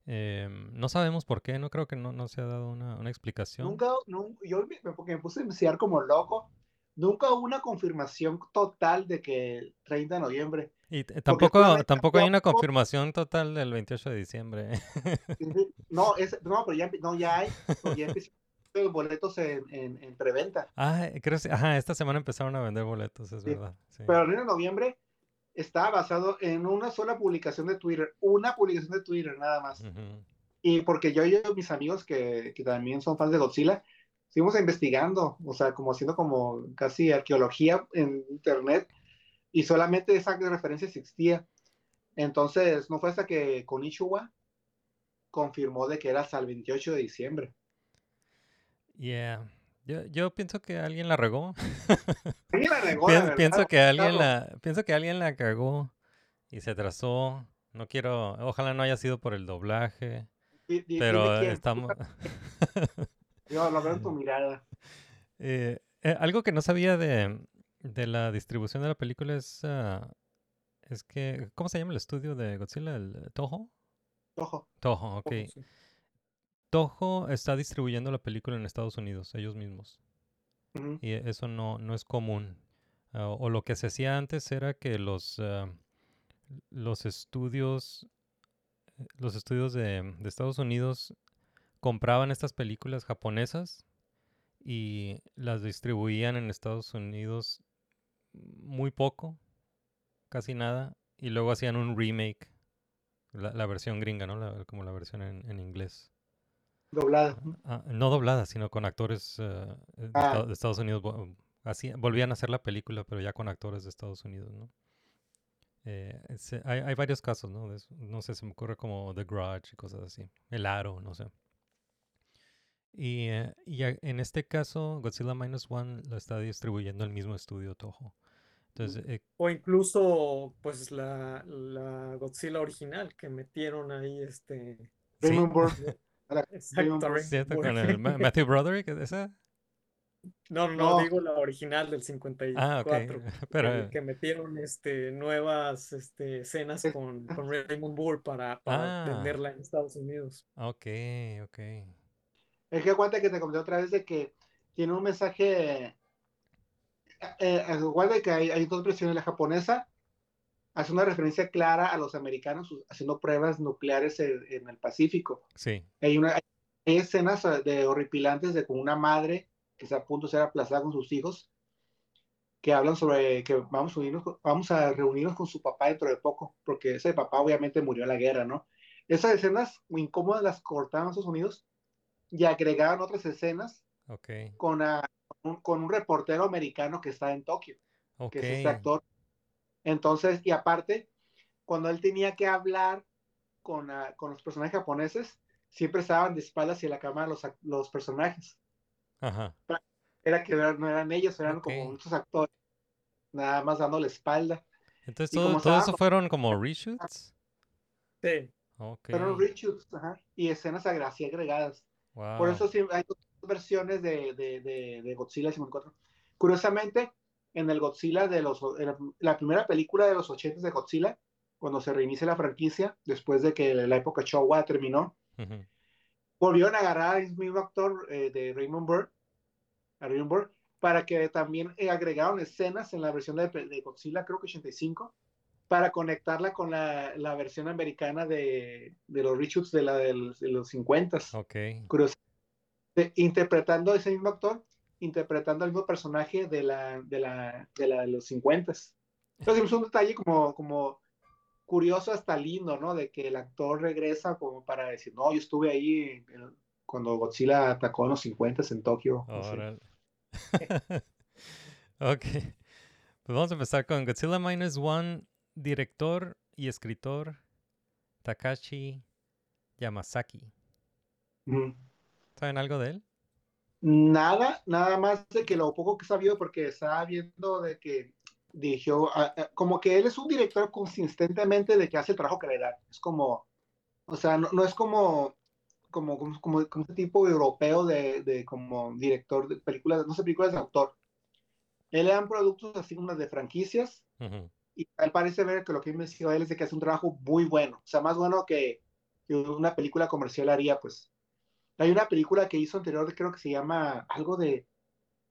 Em, no sabemos por qué, no creo que no, no se ha dado una, una explicación. Nunca, nun- yo me, porque me puse a investigar como loco, nunca hubo una confirmación total de que el 30 de noviembre. Y tampoco, tampoco hay una confirmación total del 28 de diciembre. No, es, no, pero ya, no, ya hay, no, ya empezaron los boletos en, en, en preventa. ah, creo que, ajá, esta semana empezaron a vender boletos, es Sí, verdad. sí. Pero el 1 de noviembre está basado en una sola publicación de Twitter, una publicación de Twitter nada más. Y porque yo y mis amigos que, que también son fans de Godzilla, seguimos investigando, o sea, como haciendo como casi arqueología en internet, y solamente esa referencia existía. Entonces, no fue hasta que Konichiwa confirmó de que era hasta el 28 de diciembre. Yeah. Yo, yo pienso que alguien la regó. Alguien la verdad, pienso que alguien claro. la, pienso que alguien la cagó y se atrasó. No quiero, ojalá no haya sido por el doblaje, pero estamos. Yo lo veo en tu mirada. Eh, eh, algo que no sabía de, de la distribución de la película es, ah, es que, ¿cómo se llama el estudio de Godzilla? ¿El Toho? Ojo. Toho, ok. Sí. Toho está distribuyendo la película en Estados Unidos, ellos mismos. Y e- eso no, no es común. Ah, o lo que se hacía antes era que los, ah, los estudios, eh, los estudios de, de Estados Unidos compraban estas películas japonesas y las distribuían en Estados Unidos muy poco, casi nada, y luego hacían un remake, la, la versión gringa, ¿no? La- como la versión en, en inglés. Doblada. Ah, no doblada, sino con actores eh, de, Ah. De Estados Unidos. vo- hacían- volvían a hacer la película, pero ya con actores de Estados Unidos, ¿no? Eh, se- hay, hay varios casos, ¿no? De no sé, se me ocurre como The Grudge y cosas así. El Aro, no sé. Y, eh, y a- en este caso, Godzilla Minus One lo está distribuyendo el mismo estudio Toho. Entonces, eh, O incluso, pues, la, la Godzilla original que metieron ahí, este... sí, Con el Ma- Matthew Broderick, ¿esa? No, no, no, No. digo la original del Ah, 54. ok. Pero, que, que metieron este, nuevas este, escenas Es- con, con Raymond Burr para, para Ah. venderla en Estados Unidos. ok, ok. Es que aguanta que te comenté otra vez de que tiene un mensaje. Eh, aguanta que hay, hay dos versiones. La japonesa hace una referencia clara a los americanos haciendo pruebas nucleares en, en el Pacífico. Sí. Hay, una, hay escenas eh, de horripilantes de con una madre que está a punto de ser aplazada con sus hijos que hablan sobre que vamos a, unirnos, con- vamos a reunirnos con su papá dentro de poco, porque ese papá obviamente murió en la guerra, ¿no? Esas escenas muy incómodas las cortaban Estados Unidos y agregaban otras escenas Ok, con, ah, un, con un reportero americano que está en Tokio, ok. que es este actor. Entonces, y aparte, cuando él tenía que hablar con, ah, con los personajes japoneses, siempre estaban de espaldas hacia la cámara los, ac- los personajes. Ajá. Era que no eran ellos, eran como muchos actores, nada más dando la espalda. Entonces, todo, todo eso fueron como reshoots. Sí, Ok. Fueron reshoots, ajá, y escenas así agregadas. Por eso sí, hay dos versiones de, de, de, de Godzilla 54. Curiosamente, en el Godzilla de los, en la, primera película de los 80 de Godzilla, cuando se reinicia la franquicia, después de que la época Showa terminó, Ujú. volvieron a agarrar al mismo actor eh, de Raymond Burr, a Raymond Burr, para que también eh, agregaron escenas en la versión de, de Godzilla, creo que 85, para conectarla con la, la versión americana de, de los reshoots de, la, de los 50 Ok. curioso, interpretando ese mismo actor, interpretando el mismo personaje de la de, la, de, la de los 50. Entonces es un detalle como, como curioso hasta lindo, ¿no? De que el actor regresa como para decir, no, yo estuve ahí cuando Godzilla atacó en los 50 en Tokio. ok. Pues vamos a empezar con Godzilla Minus One, director y escritor Takashi Yamazaki. Ujú. ¿Saben algo de él? Nada, nada más de que lo poco que sabido, porque estaba viendo de que dirigió, como que él es un director consistentemente de que hace el trabajo que le da. Es como, o sea, no, no es como, como, como, como, como este tipo europeo de, de como director de películas, no sé, películas de autor. Él le dan productos así como de franquicias Ujú. y al parece ver que lo que me dicho él es de que hace un trabajo muy bueno, o sea, más bueno que, que una película comercial haría, pues. Hay una película que hizo anterior, creo que se llama algo de,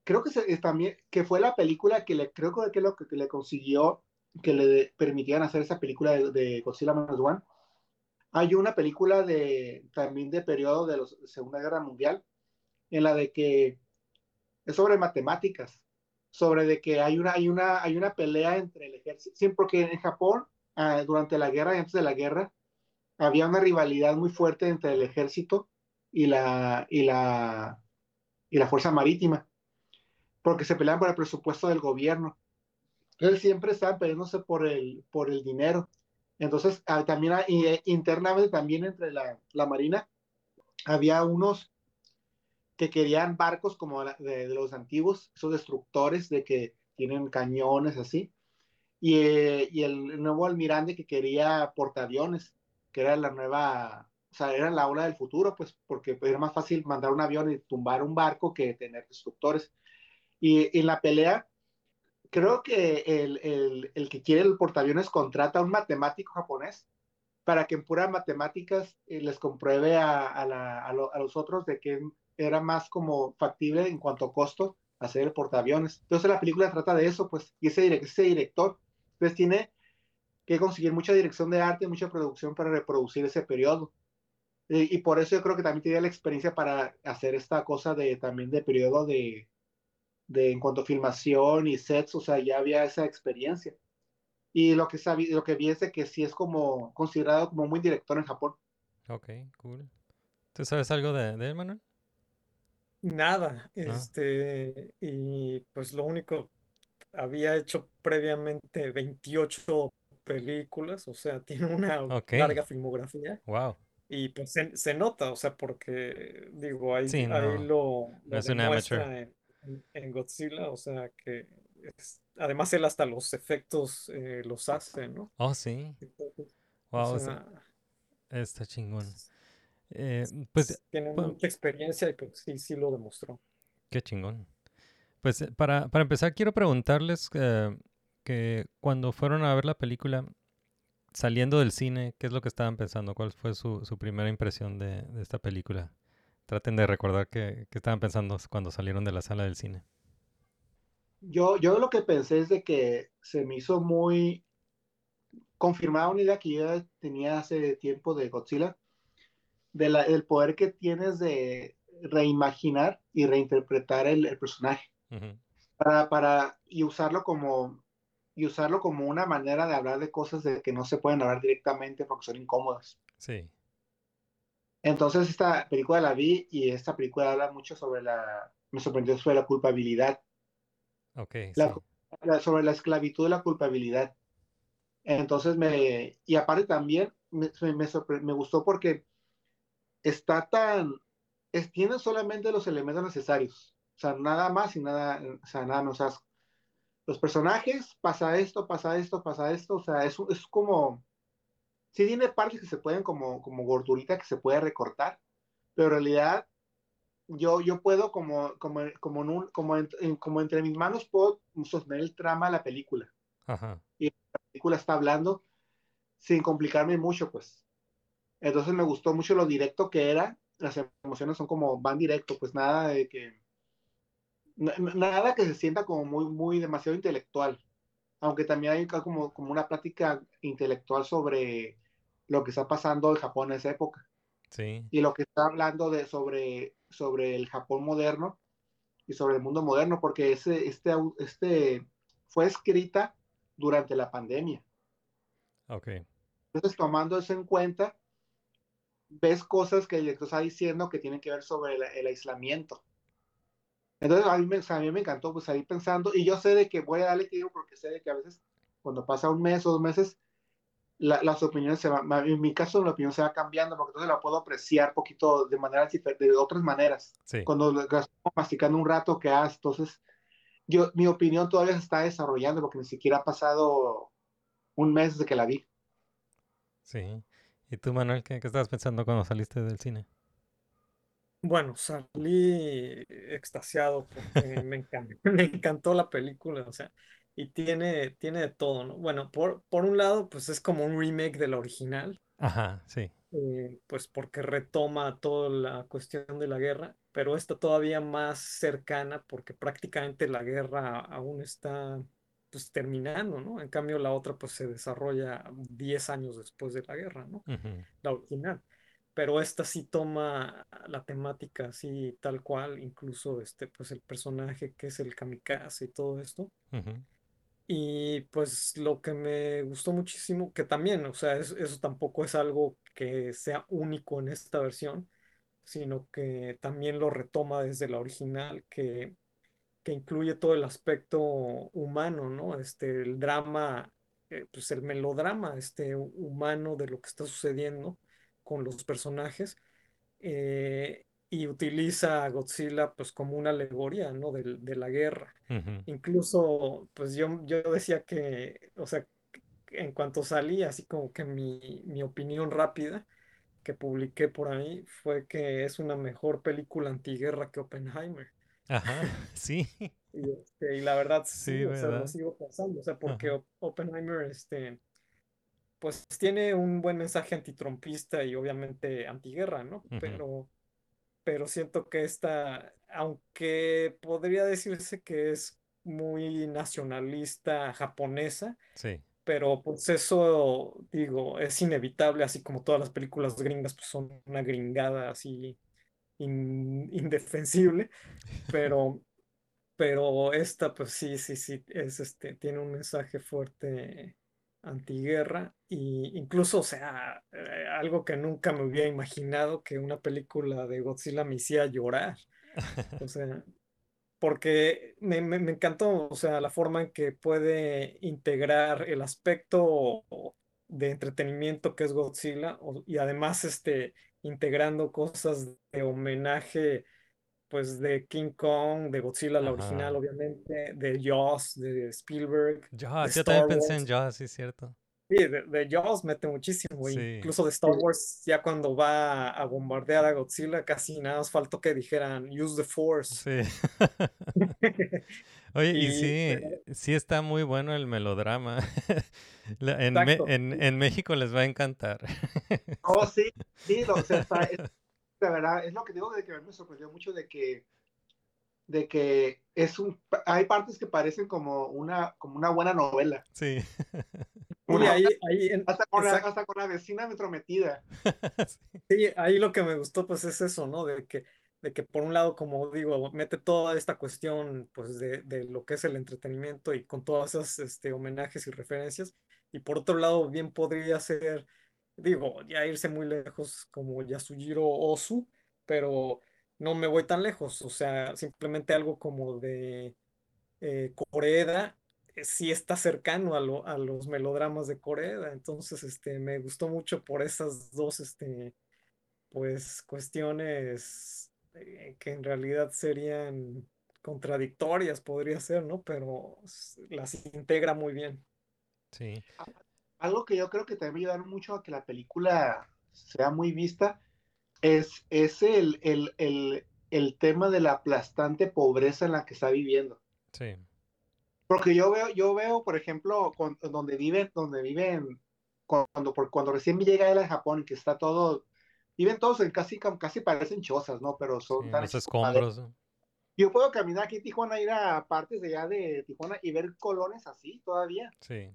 creo que se, es también, que fue la película que le, creo que lo que, que le consiguió que le permitieran hacer esa película de, de Godzilla Minus One. Hay una película de, también de periodo de la Segunda Guerra Mundial, en la de que es sobre matemáticas, sobre de que hay una, hay una, hay una pelea entre el ejército, siempre porque en Japón, ah, durante la guerra y antes de la guerra, había una rivalidad muy fuerte entre el ejército y la, y la, y la fuerza marítima, porque se peleaban por el presupuesto del gobierno. Entonces siempre estaban peleándose por el, por el dinero. Entonces ah, también ah, eh, internamente también entre la, la marina había unos que querían barcos como de, de los antiguos, esos destructores de que tienen cañones así, y, eh, y el nuevo almirante que quería portaaviones, que era la nueva, o sea, era la ola del futuro, pues porque era más fácil mandar un avión y tumbar un barco que tener destructores. Y en la pelea, creo que el, el, el que quiere el portaaviones contrata a un matemático japonés para que en puras matemáticas eh, les compruebe a, a, la, a, lo, a, los otros de que era más como factible en cuanto a costo hacer el portaaviones. Entonces la película trata de eso, pues, y ese, ese director, pues tiene que conseguir mucha dirección de arte, mucha producción para reproducir ese periodo. Y, y por eso yo creo que también tenía la experiencia para hacer esta cosa de también de periodo de, de en cuanto a filmación y sets, o sea, ya había esa experiencia. Y lo que, sabí, lo que vi es de que sí es como considerado como muy director en Japón. Ok, cool. ¿Tú sabes algo de, de él, Manuel? Nada, este, y pues lo único, había hecho previamente 28 películas, o sea, tiene una larga filmografía. Wow. Y pues se, se nota, o sea, porque digo, ahí, Sí, ahí lo, no es en, en- Godzilla, o sea, que es- además él hasta los efectos eh, los hace, ¿no? Oh, sí. Entonces, Wow, o o sea, sea, está chingón. Eh, pues, tiene pa- mucha experiencia y pues sí, sí lo demostró. qué chingón. Pues eh, para, para empezar, quiero preguntarles eh, que cuando fueron a ver la película, saliendo del cine, ¿qué es lo que estaban pensando? ¿Cuál fue su, su primera impresión de, de esta película? Traten de recordar qué, estaban pensando cuando salieron de la sala del cine. Yo, yo lo que pensé es de que se me hizo muy confirmada una idea que yo tenía hace tiempo de Godzilla, de la- del poder que tienes de reimaginar y reinterpretar el, el personaje para, para, y usarlo como y usarlo como una manera de hablar de cosas de que no se pueden hablar directamente porque son incómodas. Sí. Entonces esta película la vi y esta película habla mucho sobre la, me sorprendió sobre la culpabilidad, Ok, la- sí. la- sobre la esclavitud y la culpabilidad. Entonces me, y aparte también me, me, sorpre- me gustó porque está tan, es, tiene solamente los elementos necesarios, o sea, nada más y nada, o sea, nada más, o sea, los personajes, pasa esto, pasa esto, pasa esto, o sea, es, es como, sí tiene partes que se pueden como, como gordurita que se puede recortar, pero en realidad yo, yo puedo como, como, como, en un, como, en- como entre mis manos puedo sostener el trama de la película. Ajá. La película está hablando sin complicarme mucho, pues. Entonces me gustó mucho lo directo que era. Las emociones son como van directo, pues nada de que nada que se sienta como muy, muy demasiado intelectual. Aunque también hay como, como una plática intelectual sobre lo que está pasando en Japón en esa época Sí. y lo que está hablando de sobre, sobre el Japón moderno y sobre el mundo moderno, porque ese, este, este fue escrita durante la pandemia. Ok. Entonces, tomando eso en cuenta, ves cosas que el director está diciendo que tienen que ver sobre el, el aislamiento. Entonces, a mí, me, a mí me encantó, pues ahí pensando, y yo sé de que voy a darle tiempo porque sé de que a veces, cuando pasa un mes o dos meses, la- las opiniones se van, en mi caso, la opinión se va cambiando, porque entonces la puedo apreciar poquito de maneras de otras maneras. Sí. Cuando la estoy masticando un rato, que haces, entonces, yo, mi opinión todavía se está desarrollando porque ni siquiera ha pasado un mes desde que la vi. Sí. ¿Y tú, Manuel, qué, qué estabas pensando cuando saliste del cine? Bueno, salí extasiado porque me encantó, me encantó la película, o sea, y tiene, tiene de todo, ¿no? Bueno, por, por un lado, pues es como un remake de la original, Ajá, sí. eh, pues porque retoma toda la cuestión de la guerra, pero está todavía más cercana porque prácticamente la guerra aún está pues terminando, ¿no? En cambio la otra pues se desarrolla 10 años después de la guerra, ¿no? La original. Pero esta sí toma la temática así tal cual, incluso este pues el personaje que es el kamikaze y todo esto. ujú, Y pues lo que me gustó muchísimo, que también, o sea, es- eso tampoco es algo que sea único en esta versión, sino que también lo retoma desde la original, que, que incluye todo el aspecto humano, ¿no? Este, el drama, eh, pues el melodrama, este, hu- humano de lo que está sucediendo con los personajes, eh, y utiliza a Godzilla pues como una alegoría, ¿no? del- de la guerra. Incluso, pues yo, yo decía que, o sea, en cuanto salí, así como que mi, mi opinión rápida que publiqué por ahí fue que es una mejor película antiguerra que Oppenheimer. Ajá, sí. Y, este, y la verdad Sí, sí, o sea, lo ¿verdad? sigo pensando, o sea, porque Oppenheimer, este, pues tiene un buen mensaje antitrumpista y obviamente antiguerra, ¿no? Pero, pero siento que esta, aunque podría decirse que es muy nacionalista japonesa, Sí. pero pues eso, digo, es inevitable, así como todas las películas gringas pues son una gringada así in- indefensible, pero, pero esta pues sí, sí, sí, es este, tiene un mensaje fuerte antiguerra y incluso, o sea, eh, algo que nunca me hubiera imaginado que una película de Godzilla me hiciera llorar, o sea, porque me, me- me encantó, o sea, la forma en que puede integrar el aspecto de entretenimiento que es Godzilla y además este, integrando cosas de homenaje, pues de King Kong, de Godzilla, la original, obviamente, de Jaws, de Spielberg, de Jaws, yo también pensé en. Jaws, sí, cierto. Sí, de, de Jaws mete muchísimo, Sí, incluso de Star Wars, ya cuando va a bombardear a Godzilla, casi nada más faltó que dijeran use the force. sí. Oye, y Y, sí, sí está muy bueno el melodrama. En, en, en México les va a encantar. Oh, sí, sí, lo- o sea, está- la verdad, es lo que digo de que a mí me sorprendió mucho de que, de que es un, hay partes que parecen como una, como una buena novela. Sí. Sí, Una- ahí, ahí, en- hasta, con la, hasta con la vecina metrometida. Sí, ahí lo que me gustó pues es eso, ¿no? De que, de que por un lado, como digo, mete toda esta cuestión pues de, de lo que es el entretenimiento y con todas esas este, homenajes y referencias. Y por otro lado, bien podría ser, digo, ya irse muy lejos como Yasujiro Ozu, pero no me voy tan lejos. O sea, simplemente algo como de eh, Coreeda eh, sí está cercano a, lo- a los melodramas de Coreeda. Entonces, este, me gustó mucho por esas dos, este, pues, cuestiones eh, que en realidad serían contradictorias, podría ser, ¿no? Pero las integra muy bien. Sí. Algo que yo creo que también me ayudaron mucho a que la película sea muy vista es, es el, el, el, el tema de la aplastante pobreza en la que está viviendo. Sí. Porque yo veo, yo veo, por ejemplo, con- donde viven, donde viven, cuando, por- cuando recién llega él a Japón, que está todo, viven todos en casi, casi parecen chozas, ¿no? Pero Sí, son tan con madera. escombros. Yo puedo caminar aquí en Tijuana, ir a partes de allá de Tijuana y ver colones así todavía. Sí.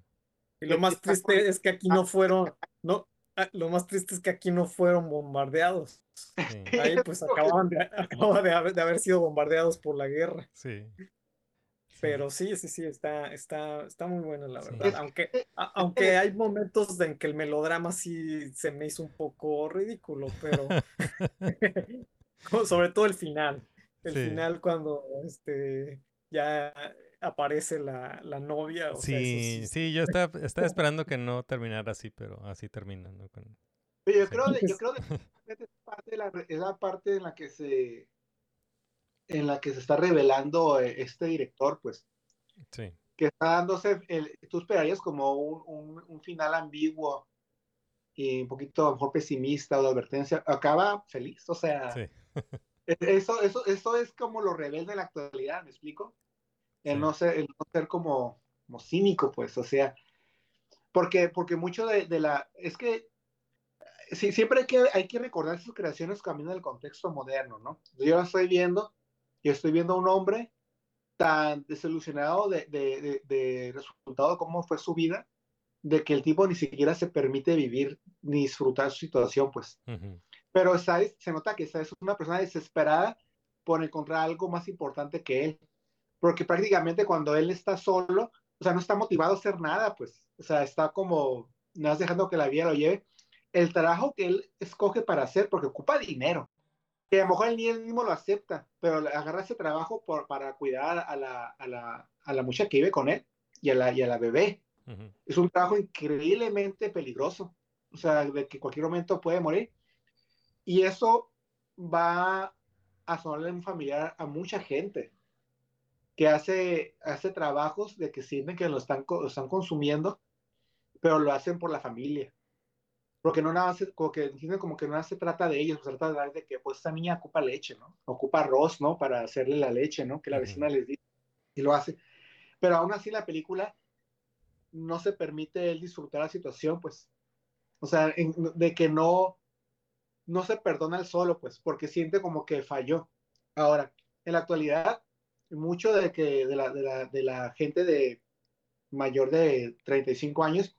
Y lo más triste es que aquí no fueron, no, ah, lo más triste es que aquí no fueron bombardeados. Sí. Ahí pues acababan de, acaban de haber, de haber sido bombardeados por la guerra. Sí. Pero sí, sí, sí, está, está, está muy buena la verdad. Aunque, es- a- aunque hay momentos en que el melodrama sí se me hizo un poco ridículo, pero sobre todo el final. El Sí. final cuando este ya aparece la, la novia. O sea, Sí, sí. sí, yo estaba, estaba esperando que no terminara así, pero así termina, ¿no? Con- Pero yo Sí. creo, yo creo de- es parte de la, es la parte en la que se en la que se está revelando eh, este director, pues, Sí. que está dándose, el, tú esperarías como un, un- un final ambiguo y un poquito a lo mejor pesimista o de advertencia, acaba feliz, o sea, Sí. e- eso, eso, eso es como lo rebelde de la actualidad, ¿me explico? El, no ser, el no ser como, como cínico, pues, o sea, porque, porque mucho de, de la, es que sí, siempre hay que, hay que recordar sus creaciones camino del contexto moderno, ¿no? Yo lo estoy viendo, yo estoy viendo a un hombre tan desilusionado de, de, de, de resultado de cómo fue su vida, de que el tipo ni siquiera se permite vivir ni disfrutar su situación, pues. Ujú. Pero está, se nota que esta es una persona desesperada por encontrar algo más importante que él. Porque prácticamente cuando él está solo, o sea, no está motivado a hacer nada, pues. O sea, está como, nada más dejando que la vida lo lleve. El trabajo que él escoge para hacer, porque ocupa dinero, que a lo mejor él ni él mismo lo acepta, pero agarra ese trabajo por, para cuidar a la, a, la, a la muchacha que vive con él y a la, y a la bebé. Ujú. Es un trabajo increíblemente peligroso, o sea, de que cualquier momento puede morir. Y eso va a sonarle un familiar a mucha gente que hace, hace trabajos de que sienten que lo están, lo están consumiendo, pero lo hacen por la familia. Porque no nada como que entienden como que no se trata de ellos, se trata de, de que pues esta niña ocupa leche, ¿no? Ocupa arroz, ¿no? Para hacerle la leche, ¿no? Que la vecina les dice y lo hace. Pero aún así la película no se permite él disfrutar la situación, pues. O sea, en- de que no, no se perdona el solo, pues, porque siente como que falló. Ahora, en la actualidad, mucho de que de la, de la, de la gente de mayor de 35 años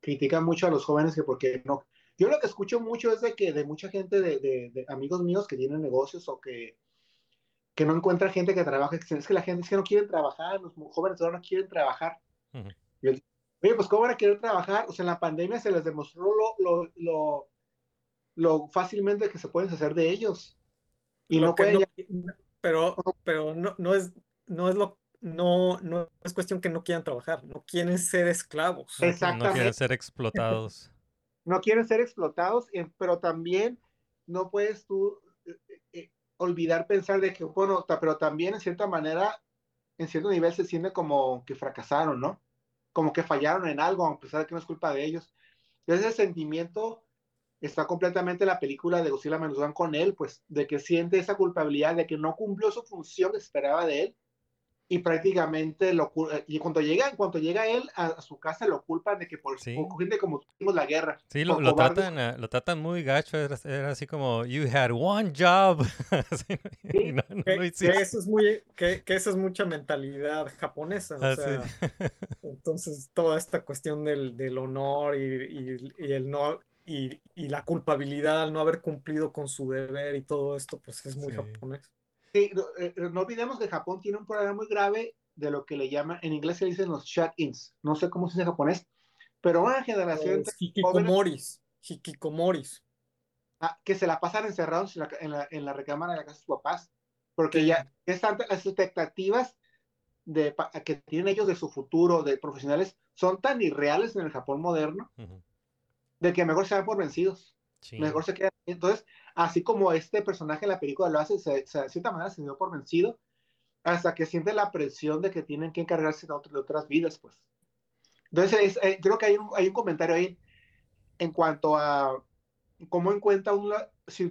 critican mucho a los jóvenes que porque no. Yo lo que escucho mucho es de que de mucha gente de, de- de amigos míos que tienen negocios o que, que no encuentran gente que trabaje, es que la gente es que no quieren trabajar, los jóvenes ahora no quieren trabajar. Yo, Oye, pues ¿cómo van a querer trabajar? O sea, en la pandemia se les demostró lo, lo, lo, lo fácilmente que se pueden hacer de ellos. Y Lo no pueden no- ya- pero, pero no, no es, no es lo, no, no es cuestión que no quieran trabajar, no quieren ser esclavos. No- No Exactamente. quieren ser explotados. no quieren ser explotados, pero también no puedes tú eh, eh, olvidar pensar de que, bueno, pero también en cierta manera, en cierto nivel se siente como que fracasaron, ¿no? Como que fallaron en algo, a pesar de que no es culpa de ellos. Ese sentimiento está completamente en la película de Godzilla Menuzan con él, pues, de que siente esa culpabilidad de que no cumplió su función que esperaba de él y prácticamente lo eh, y cuando llega, en cuanto llega él a, a su casa lo culpan de que por, Sí. por gente como tuvimos la guerra. Sí, lo, lo tratan, ah, lo tratan muy gacho. Era, era así como, you had one job. Así, y no, no Que, lo que eso es muy, que, que eso es mucha mentalidad japonesa, o Ah, sí. sea, entonces toda esta cuestión del, del honor y, y- y el no y, y la culpabilidad al no haber cumplido con su deber y todo esto, pues es muy Sí. japonés. Sí, no, eh, no olvidemos que Japón tiene un problema muy grave de lo que le llaman, en inglés se dicen los shut-ins, no sé cómo se dice en japonés, pero una generación Los de jóvenes hikikomoris, hikikomoris. ah, que se la pasan encerrados en la, en la, en la recámara de la casa de sus papás, porque Sí. ya es tantas las expectativas de, que tienen ellos de su futuro, de profesionales, son tan irreales en el Japón moderno, Ujú. De que mejor se dan por vencidos. Sí. mejor se queda. Entonces, así como este personaje en la película lo hace, se, se- de cierta manera se dio por vencido, hasta que siente la presión de que tienen que encargarse de, otro- de otras vidas, pues. Entonces, es- eh, creo que hay un, hay un comentario ahí en cuanto a cómo encuentra uno, la- si,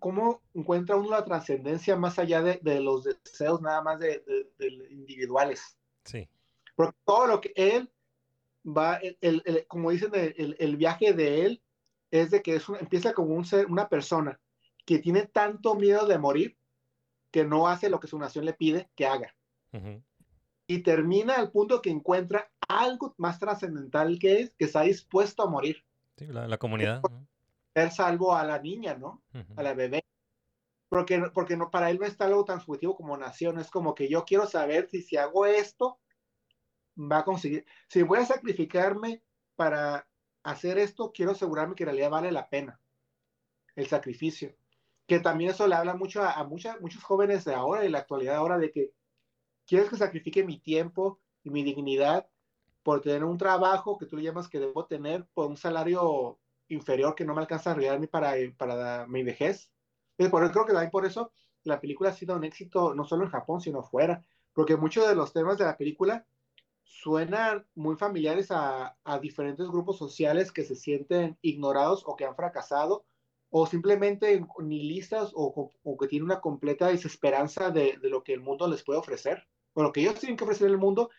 cómo encuentra uno la trascendencia más allá de, de los deseos nada más de, de- de individuales. Sí. Porque todo lo que él va, el, el- el- como dicen, el, viaje de él es de que es un- empieza como un ser, una persona que tiene tanto miedo de morir que no hace lo que su nación le pide que haga. Ujú. Y termina al punto que encuentra algo más trascendental que es, que está dispuesto a morir, Sí, la, la comunidad. ser salvo a la niña, ¿no? Ujú. A la bebé. Porque, porque no, para él no está algo tan subjetivo como nación, es como que yo quiero saber si si hago esto, va a conseguir, si voy a sacrificarme para hacer esto, quiero asegurarme que en realidad vale la pena el sacrificio. Que también eso le habla mucho a, a muchos jóvenes de ahora, de la actualidad ahora, de que quieres que sacrifique mi tiempo y mi dignidad por tener un trabajo que tú le llamas que debo tener por un salario inferior que no me alcanza a arreglar ni para, para mi vejez. Y por, creo que también por eso la película ha sido un éxito no solo en Japón, sino fuera, porque muchos de los temas de la película suenan muy familiares a, a diferentes grupos sociales que se sienten ignorados o que han fracasado o simplemente nihilistas o, o que tienen una completa desesperanza de, de, lo que el mundo les puede ofrecer, o lo que ellos tienen que ofrecer el mundo,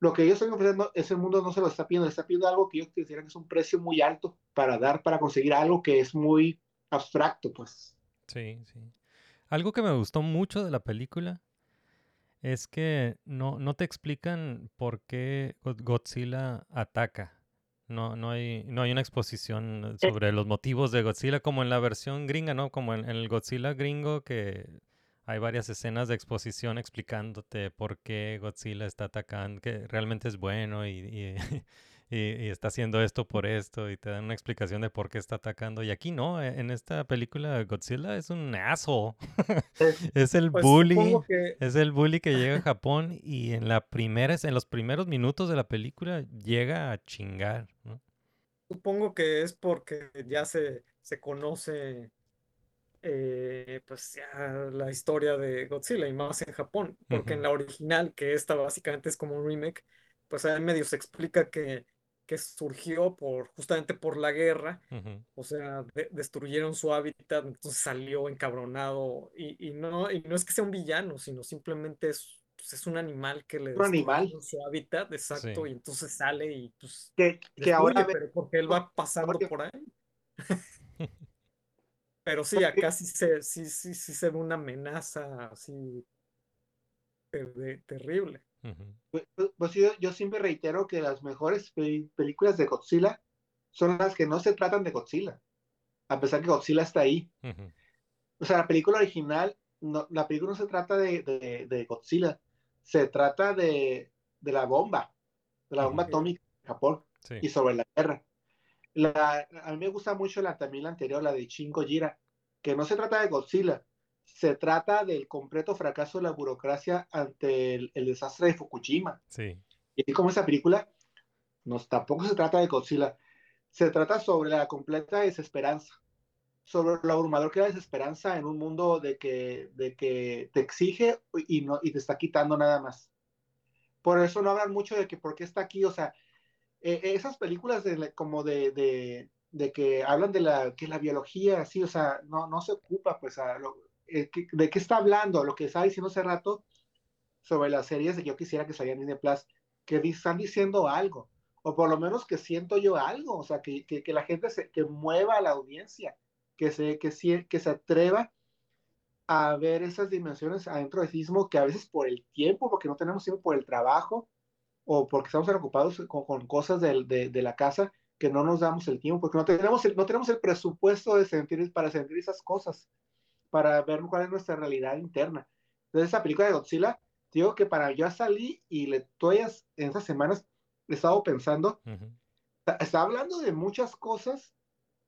lo que ellos están ofreciendo, ese mundo no se lo está pidiendo, está pidiendo algo que ellos consideran que es un precio muy alto para dar, para conseguir algo que es muy abstracto, pues. Sí, sí. Algo que me gustó mucho de la película es que no, no te explican por qué Godzilla ataca. No, no, hay, no hay una exposición sobre los motivos de Godzilla como en la versión gringa, ¿no? Como en, en el Godzilla gringo que hay varias escenas de exposición explicándote por qué Godzilla está atacando, que realmente es bueno y, y, y, y, está haciendo esto por esto y te dan una explicación de por qué está atacando. Y aquí no, e, en esta película Godzilla es un asshole. es el Pues bully, que es el bully que llega a Japón y en la primera, en los primeros minutos de la película llega a chingar, ¿no? supongo que es porque ya se, se conoce eh, pues ya la historia de Godzilla y más en Japón, porque en la original, que esta básicamente es como un remake, pues ahí medio se explica que, que surgió por justamente por la guerra, o sea, de- destruyeron su hábitat, entonces salió encabronado y, y no, y no es que sea un villano, sino simplemente es, pues, es un animal que le Un animal su hábitat, exacto, Sí. y entonces sale y pues Que, que ahora destruye, ve- pero porque él va pasando por ahí. Pero sí, acá sí se, sí, sí, sí se ve una amenaza así ter- terrible. Pues, pues, pues yo, yo siempre reitero que las mejores pe- películas de Godzilla son las que no se tratan de Godzilla, a pesar que Godzilla está ahí. O sea, la película original, no, la película no se trata de, de, de Godzilla, se trata de, de la bomba, de la bomba atómica en Japón Sí. y sobre la guerra. La, a mí me gusta mucho la, también la anterior, la de Shin Gojira, que no se trata de Godzilla, se trata del completo fracaso de la burocracia ante el, el desastre de Fukushima. Sí. Y como esa película, no, tampoco se trata de Godzilla, se trata sobre la completa desesperanza, sobre lo abrumador que es la desesperanza en un mundo de que, de que te exige y, no, y te está quitando nada más. Por eso no hablan mucho de que por qué está aquí, o sea, eh, esas películas de, como de, de, de que hablan de la, que la biología, así, o sea, no, no se ocupa, pues, a lo- eh, de qué está hablando, lo que estaba diciendo hace rato sobre las series de que yo quisiera que salieran en Disney Plus, que están diciendo algo, o por lo menos que siento yo algo, o sea, que, que, que la gente se, que mueva a la audiencia, que se, que, que se atreva a ver esas dimensiones adentro de sí mismo que a veces por el tiempo, porque no tenemos tiempo por el trabajo, o porque estamos ocupados con, con cosas del- de, de la casa que no nos damos el tiempo, porque no tenemos el, no tenemos el presupuesto de sentir, para sentir esas cosas, para ver cuál es nuestra realidad interna. Entonces, esa película de Godzilla, digo que para yo salí y le todas en esas semanas he estado pensando, Ujú. está, está hablando de muchas cosas,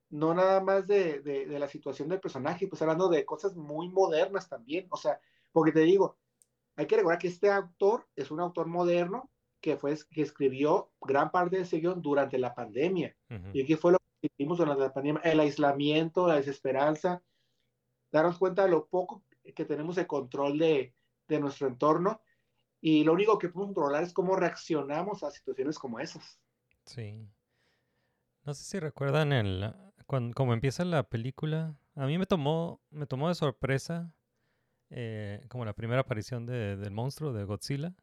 no nada más de, de, de la situación del personaje, pues hablando de cosas muy modernas también, o sea, porque te digo, hay que recordar que este autor es un autor moderno que fue que escribió gran parte de ese guion durante la pandemia. Ujú. ¿Y qué fue lo que vimos durante la pandemia? El aislamiento, la desesperanza, darnos cuenta de lo poco que tenemos de control de, de nuestro entorno y lo único que podemos controlar es cómo reaccionamos a situaciones como esas. Sí. No sé si recuerdan el cuando como empieza la película, a mí me tomó me tomó de sorpresa eh, como la primera aparición de- del monstruo de Godzilla,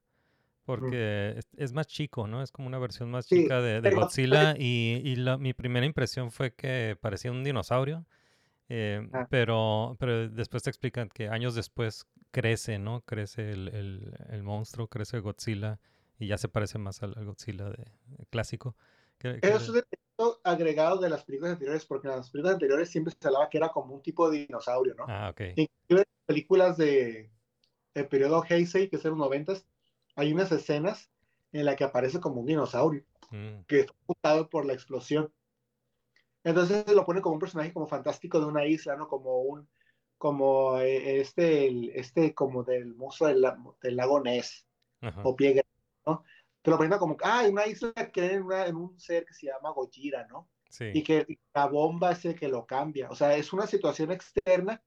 porque es, es más chico, ¿no? Es como una versión más Sí, chica de, de Godzilla y, y la- mi primera impresión fue que parecía un dinosaurio, eh, Ah. pero, pero después te explican que años después crece, ¿no? Crece el, el- el monstruo, crece Godzilla y ya se parece más al, al Godzilla de, clásico. que- que Eso es un agregado de las películas anteriores, porque en las películas anteriores siempre se hablaba que era como un tipo de dinosaurio, ¿no? Ah, ok. Inclusive en películas de el periodo Heisei, que es de los noventas, hay unas escenas en las que aparece como un dinosaurio, Mm, que es ocultado por la explosión. Entonces lo pone como un personaje como fantástico de una isla, ¿no? Como un, como eh, este, el- este, como del monstruo del, del lago Ness, ajá. o Pie ¿no? Te lo presenta como, ah, una isla que en, una- en un ser que se llama Gojira, ¿no? Sí. y que la bomba es el que lo cambia. O sea, es una situación externa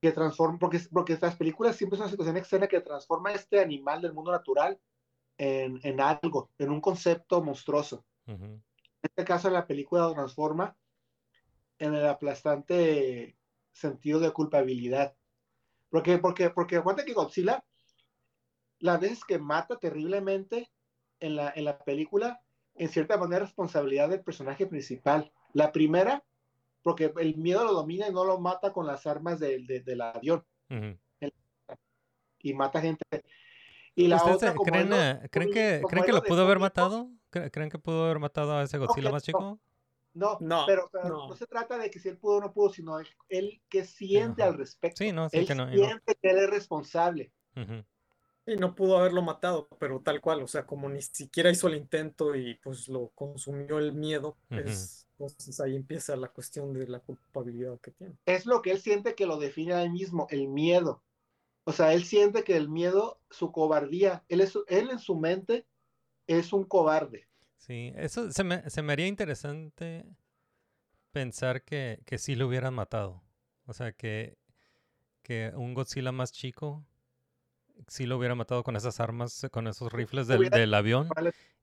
que transforma, porque, porque las películas siempre es una situación externa que transforma este animal del mundo natural en, en algo, en un concepto monstruoso. Ujú. En este caso, la película transforma en el aplastante sentido de culpabilidad. Porque, porque, porque acuérdate que Godzilla, las veces que mata terriblemente en la, en la película, en cierta manera es responsabilidad del personaje principal. La primera, porque el miedo lo domina y no lo mata con las armas del, de- del avión y mata gente. Y la ¿Ustedes otra, eh, creen, que, creen que lo pudo haber matado? ¿Cre- ¿Creen que pudo haber matado a ese Godzilla que más no. chico? No, No, pero, pero no. no. se trata de que si él pudo o no pudo, sino él, él que siente Ajá. al respecto. Sí, no, sí él que no, siente que él es responsable. Ujú. Y no pudo haberlo matado, pero tal cual, o sea, como ni siquiera hizo el intento y pues lo consumió el miedo, Ujú. es, entonces ahí empieza la cuestión de la culpabilidad que tiene. Es lo que él siente que lo define a él mismo, el miedo. O sea, él siente que el miedo, su cobardía, él, es, él en su mente es un cobarde. Sí, eso se me, se me haría interesante pensar que, que sí lo hubieran matado. O sea, que, que un Godzilla más chico sí lo hubiera matado con esas armas, con esos rifles del, del avión.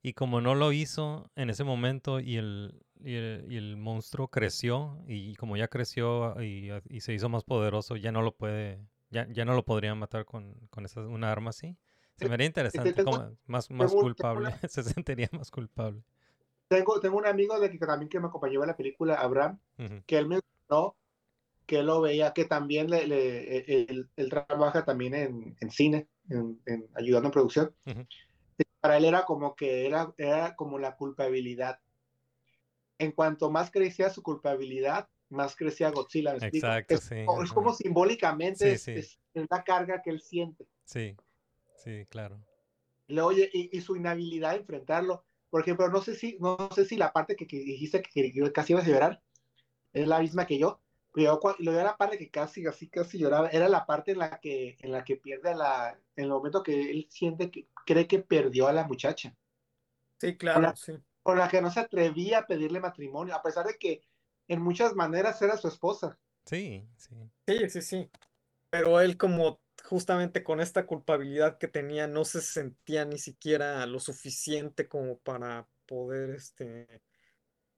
Y como no lo hizo en ese momento y el, y el, y el monstruo creció, y como ya creció y, y se hizo más poderoso, ya no lo puede, ya, ya no lo podrían matar con, con esa, una arma así. Se me haría interesante, como más, más culpable, una- se sentiría más culpable. Tengo, tengo un amigo de que también que me acompañó en la película, Abraham, que él me mencionó que él lo veía, que también le, le- e- él, él trabaja también en, en cine, en, en ayudando en producción. Para él era como que era, era como la culpabilidad. En cuanto más crecía su culpabilidad, más crecía Godzilla. Exacto, es, sí, es como simbólicamente Sí, es, sí. es- es la carga que él siente. Sí, sí, claro. Le oye, y, y su inhabilidad de enfrentarlo. Por ejemplo, no sé si, no sé si la parte que, que dijiste que, que casi ibas a llorar es la misma que yo. Pero yo, cua- lo de la parte que casi, así, casi lloraba, era la parte en la que, en la que pierde a la, en el momento que él siente que, cree que perdió a la muchacha, Sí, claro, Hola. sí. con la que no se atrevía a pedirle matrimonio, a pesar de que en muchas maneras era su esposa. Sí, sí. Sí, sí, sí. Pero él como justamente con esta culpabilidad que tenía no se sentía ni siquiera lo suficiente como para poder este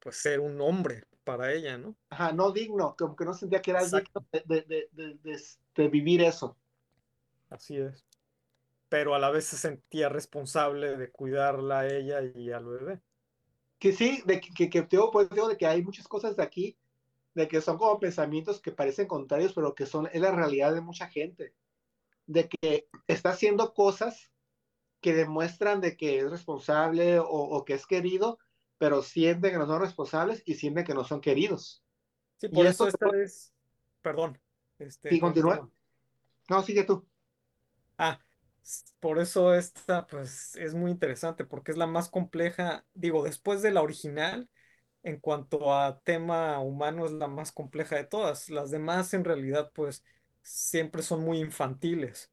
pues ser un hombre para ella, ¿no? Ajá, no digno, como que no sentía que era Exacto. digno de, de- de- de- de vivir eso. Así es. Pero a la vez se sentía responsable de cuidarla a ella y al bebé. Que sí, de que, que, que digo, pues, digo de que hay muchas cosas de aquí, de que son como pensamientos que parecen contrarios, pero que son, es la realidad de mucha gente. De que está haciendo cosas que demuestran de que es responsable o, o que es querido, pero sienten que no son responsables y sienten que no son queridos. Sí, Y por esto eso esta es, perdón, este, Sí, continúa. No, sigue tú. Ah, por eso esta pues es muy interesante porque es la más compleja, digo, después de la original, en cuanto a tema humano es la más compleja de todas. Las demás en realidad pues siempre son muy infantiles,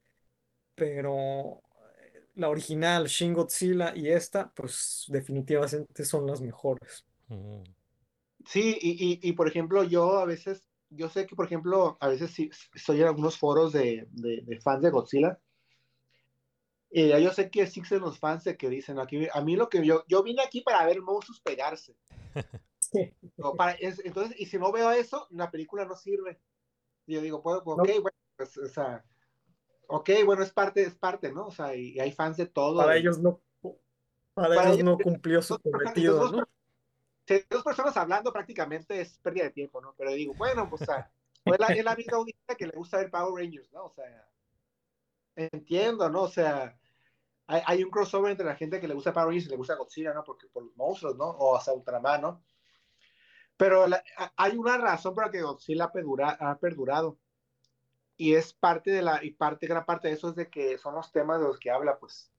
pero eh, la original, Shin Godzilla y esta pues definitivamente son las mejores. Ujú. Sí, y, y, y, por ejemplo, yo a veces, yo sé que, por ejemplo, a veces sí, estoy en algunos foros de, de, de fans de Godzilla. Y yo sé que existen los fans de que dicen aquí, a mí lo que yo, yo vine aquí para ver monstruos pegarse. Sí. O para, es- entonces, y si no veo eso, la película no sirve. Y yo digo, pues, ok, bueno, pues, o sea, ok, bueno, es parte, es parte, ¿no? O sea, y, y hay fans de todo. Para y- ellos no, para Para ellos ellos- no cumplió su cometido, dos dos personas hablando prácticamente es pérdida de tiempo, ¿no? Pero digo, bueno, pues, o sea, la, es la misma audiencia que le gusta ver Power Rangers, ¿no? O sea, entiendo, ¿no? O sea, hay, hay un crossover entre la gente que le gusta Power Rangers y le gusta Godzilla, ¿no? Porque por los monstruos, ¿no? O hasta Ultraman, ¿no? Pero la- hay una razón por la que Godzilla ha, perdura- ha perdurado. Y es parte de la, y parte, gran parte de eso es de que son los temas de los que habla, pues.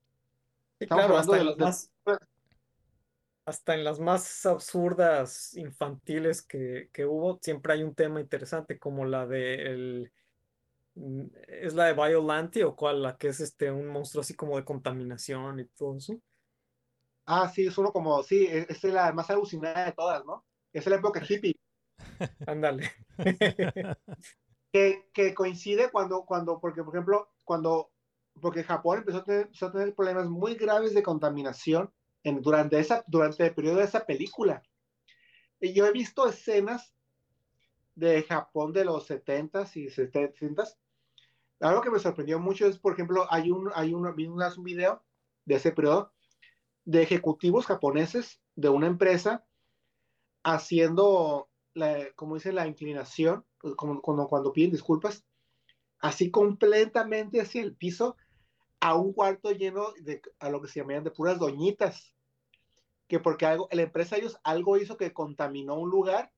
Sí, claro, hasta de en las de- más, hasta en las más absurdas infantiles que, que hubo, siempre hay un tema interesante, como la de el, mm, ¿es la de Biollante o cuál? La que es este un monstruo así como de contaminación y todo eso. Ah, sí, es uno como, sí, es, es la más alucinada de todas, ¿no? Es la época hippie. Ándale. que, que coincide cuando, cuando, porque por ejemplo, cuando, porque Japón empezó a tener, empezó a tener problemas muy graves de contaminación en, durante, esa, durante el periodo de esa película. Y yo he visto escenas de Japón de los 70s y 70s. Algo que me sorprendió mucho es, por ejemplo, hay un, hay un, un video de ese periodo de ejecutivos japoneses de una empresa haciendo, como dice, la inclinación, como, como cuando piden disculpas, así completamente hacia el piso, a un cuarto lleno de a lo que se llamaban de puras doñitas, que porque algo, la empresa ellos algo hizo que contaminó un lugar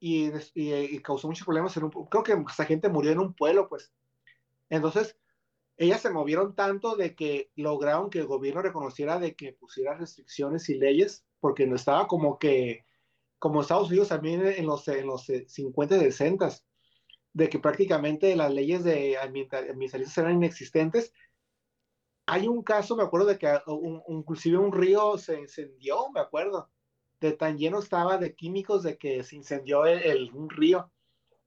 y, y, y causó muchos problemas en un, creo que esa gente murió en un pueblo, pues. Entonces, ellas se movieron tanto de que lograron que el gobierno reconociera de que pusiera restricciones y leyes, porque no estaba como que, como Estados Unidos también en los, en los 50 y 60, de que prácticamente las leyes de ambientalistas eran inexistentes. Hay un caso, me acuerdo de que un, inclusive un río se incendió, me acuerdo, de tan lleno estaba de químicos de que se incendió el, el un río.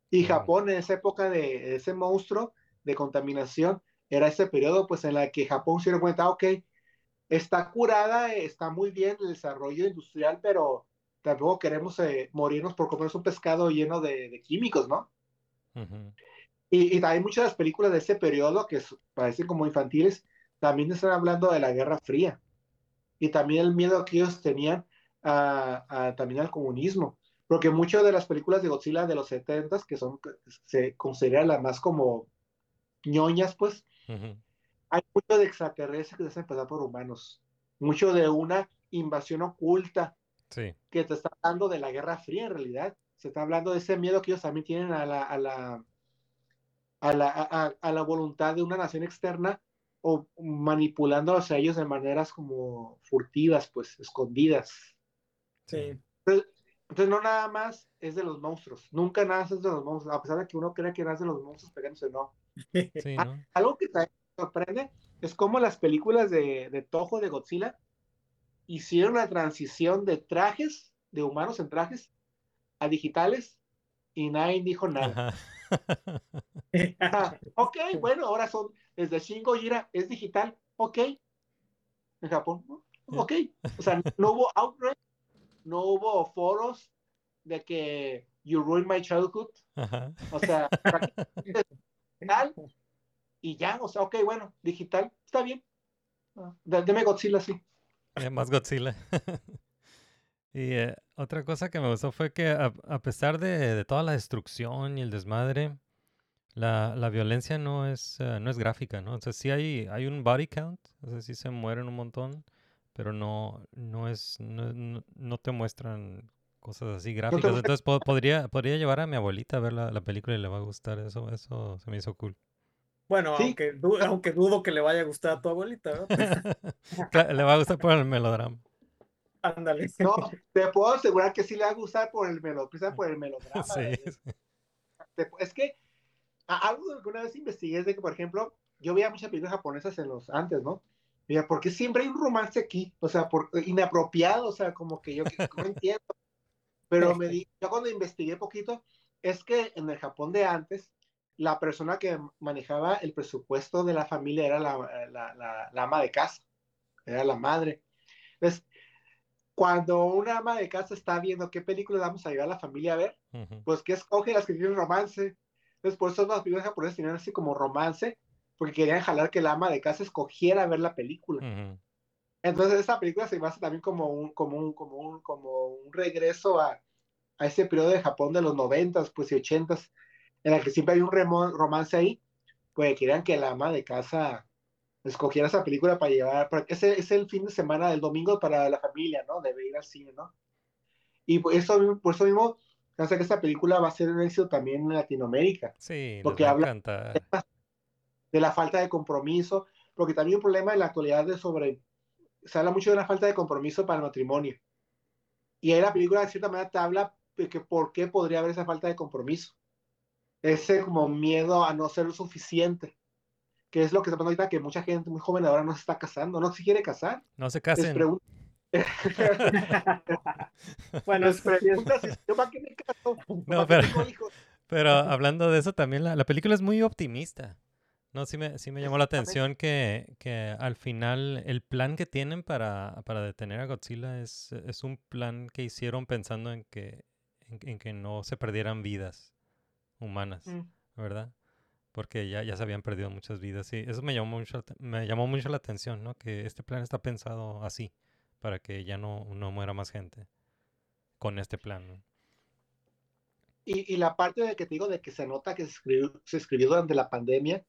Y Japón en esa época de ese monstruo de contaminación, era ese periodo pues en la que Japón se dio cuenta, ok, está curada, está muy bien el desarrollo industrial, pero tampoco queremos eh, morirnos por comernos un pescado lleno de, de químicos, ¿no? Uh -huh. y, y, hay muchas de las películas de ese periodo que parecen como infantiles, también están hablando de la Guerra Fría y también el miedo que ellos tenían a, a también al comunismo, porque muchas de las películas de Godzilla de los 70 que son se consideran las más como ñoñas, pues, uh -huh. hay mucho de extraterrestres que se hacen pasar por humanos, mucho de una invasión oculta sí. que te está hablando de la Guerra Fría en realidad, se está hablando de ese miedo que ellos también tienen a la, a la, a la, a, a la voluntad de una nación externa o manipulándolos a ellos de maneras como furtivas, pues, escondidas. Sí. Entonces, entonces, no nada más es de los monstruos, nunca nada más es de los monstruos, a pesar de que uno cree que nace de los monstruos pegándose, no. Sí, ¿no? Algo que también sorprende es cómo las películas de, de Toho de Godzilla hicieron la transición de trajes, de humanos en trajes, a digitales y nadie dijo nada. ah, ok, bueno, ahora son desde Shin Gojira es digital, ok. En Japón, ok. O sea, no hubo outrage, no hubo foros de que you ruined my childhood. Ajá. O sea, digital y ya, o sea, ok, bueno, digital, está bien. Deme Godzilla, sí. Eh, más Godzilla. y eh, otra cosa que me gustó fue que a, a pesar de, de, toda la destrucción y el desmadre, la, la violencia no es, uh, no es gráfica, ¿no? O sea, sí hay, hay un body count, o sea, sí se mueren un montón, pero no, no es, no, no, no te muestran cosas así gráficas. Entonces po podría, podría llevar a mi abuelita a ver la, la, película y le va a gustar. Eso, eso se me hizo cool. Bueno, ¿Sí? aunque, du aunque dudo que le vaya a gustar a tu abuelita, ¿no? le va a gustar por el melodrama. Ándale. No, te puedo asegurar que sí le va a gustar por el, melo, por el melodrama. Sí. Es que algo que alguna vez investigué es de que, por ejemplo, yo veía muchas películas japonesas en los antes, ¿no? Mira, porque siempre hay un romance aquí, o sea, por, inapropiado, o sea, como que yo no entiendo. Pero me di, yo cuando investigué poquito, es que en el Japón de antes, la persona que manejaba el presupuesto de la familia era la, la, la, la ama de casa, era la madre. Entonces, cuando una ama de casa está viendo qué películas vamos a llevar a la familia a ver, uh -huh. pues que escoge las que tienen romance. Entonces, por eso las películas japonesas tenían así como romance, porque querían jalar que la ama de casa escogiera ver la película. Uh -huh. Entonces, esa película se basa también como un, como un, como un, como un regreso a, a ese periodo de Japón de los noventas, pues y ochentas, en la que siempre hay un romance ahí, pues querían que la ama de casa escogiera esa película para llevar, porque ese es el fin de semana del domingo para la familia, ¿no? Debe ir al cine, ¿no? Y por eso, por eso mismo, sé que esta película va a ser un éxito también en Latinoamérica. Sí, porque habla de, de la falta de compromiso, porque también un problema en la actualidad de sobre, se habla mucho de la falta de compromiso para el matrimonio. Y ahí la película de cierta manera te habla de que por qué podría haber esa falta de compromiso. Ese como miedo a no ser lo suficiente que es lo que está pasando ahorita, que mucha gente muy joven ahora no se está casando, no se quiere casar. No se casen. bueno, les pregunta si yo para qué me caso. No, pero, Pero hablando de eso también, la, la película es muy optimista. No, sí me, sí me llamó la atención que, que al final el plan que tienen para, para detener a Godzilla es, es un plan que hicieron pensando en que, en, en que no se perdieran vidas humanas, Mm. ¿verdad? Porque ya, ya se habían perdido muchas vidas. Y eso me llamó mucho, me llamó mucho la atención, ¿no? Que este plan está pensado así, para que ya no, no muera más gente con este plan, ¿no? Y, y la parte de que te digo de que se nota que se escribió, se escribió durante la pandemia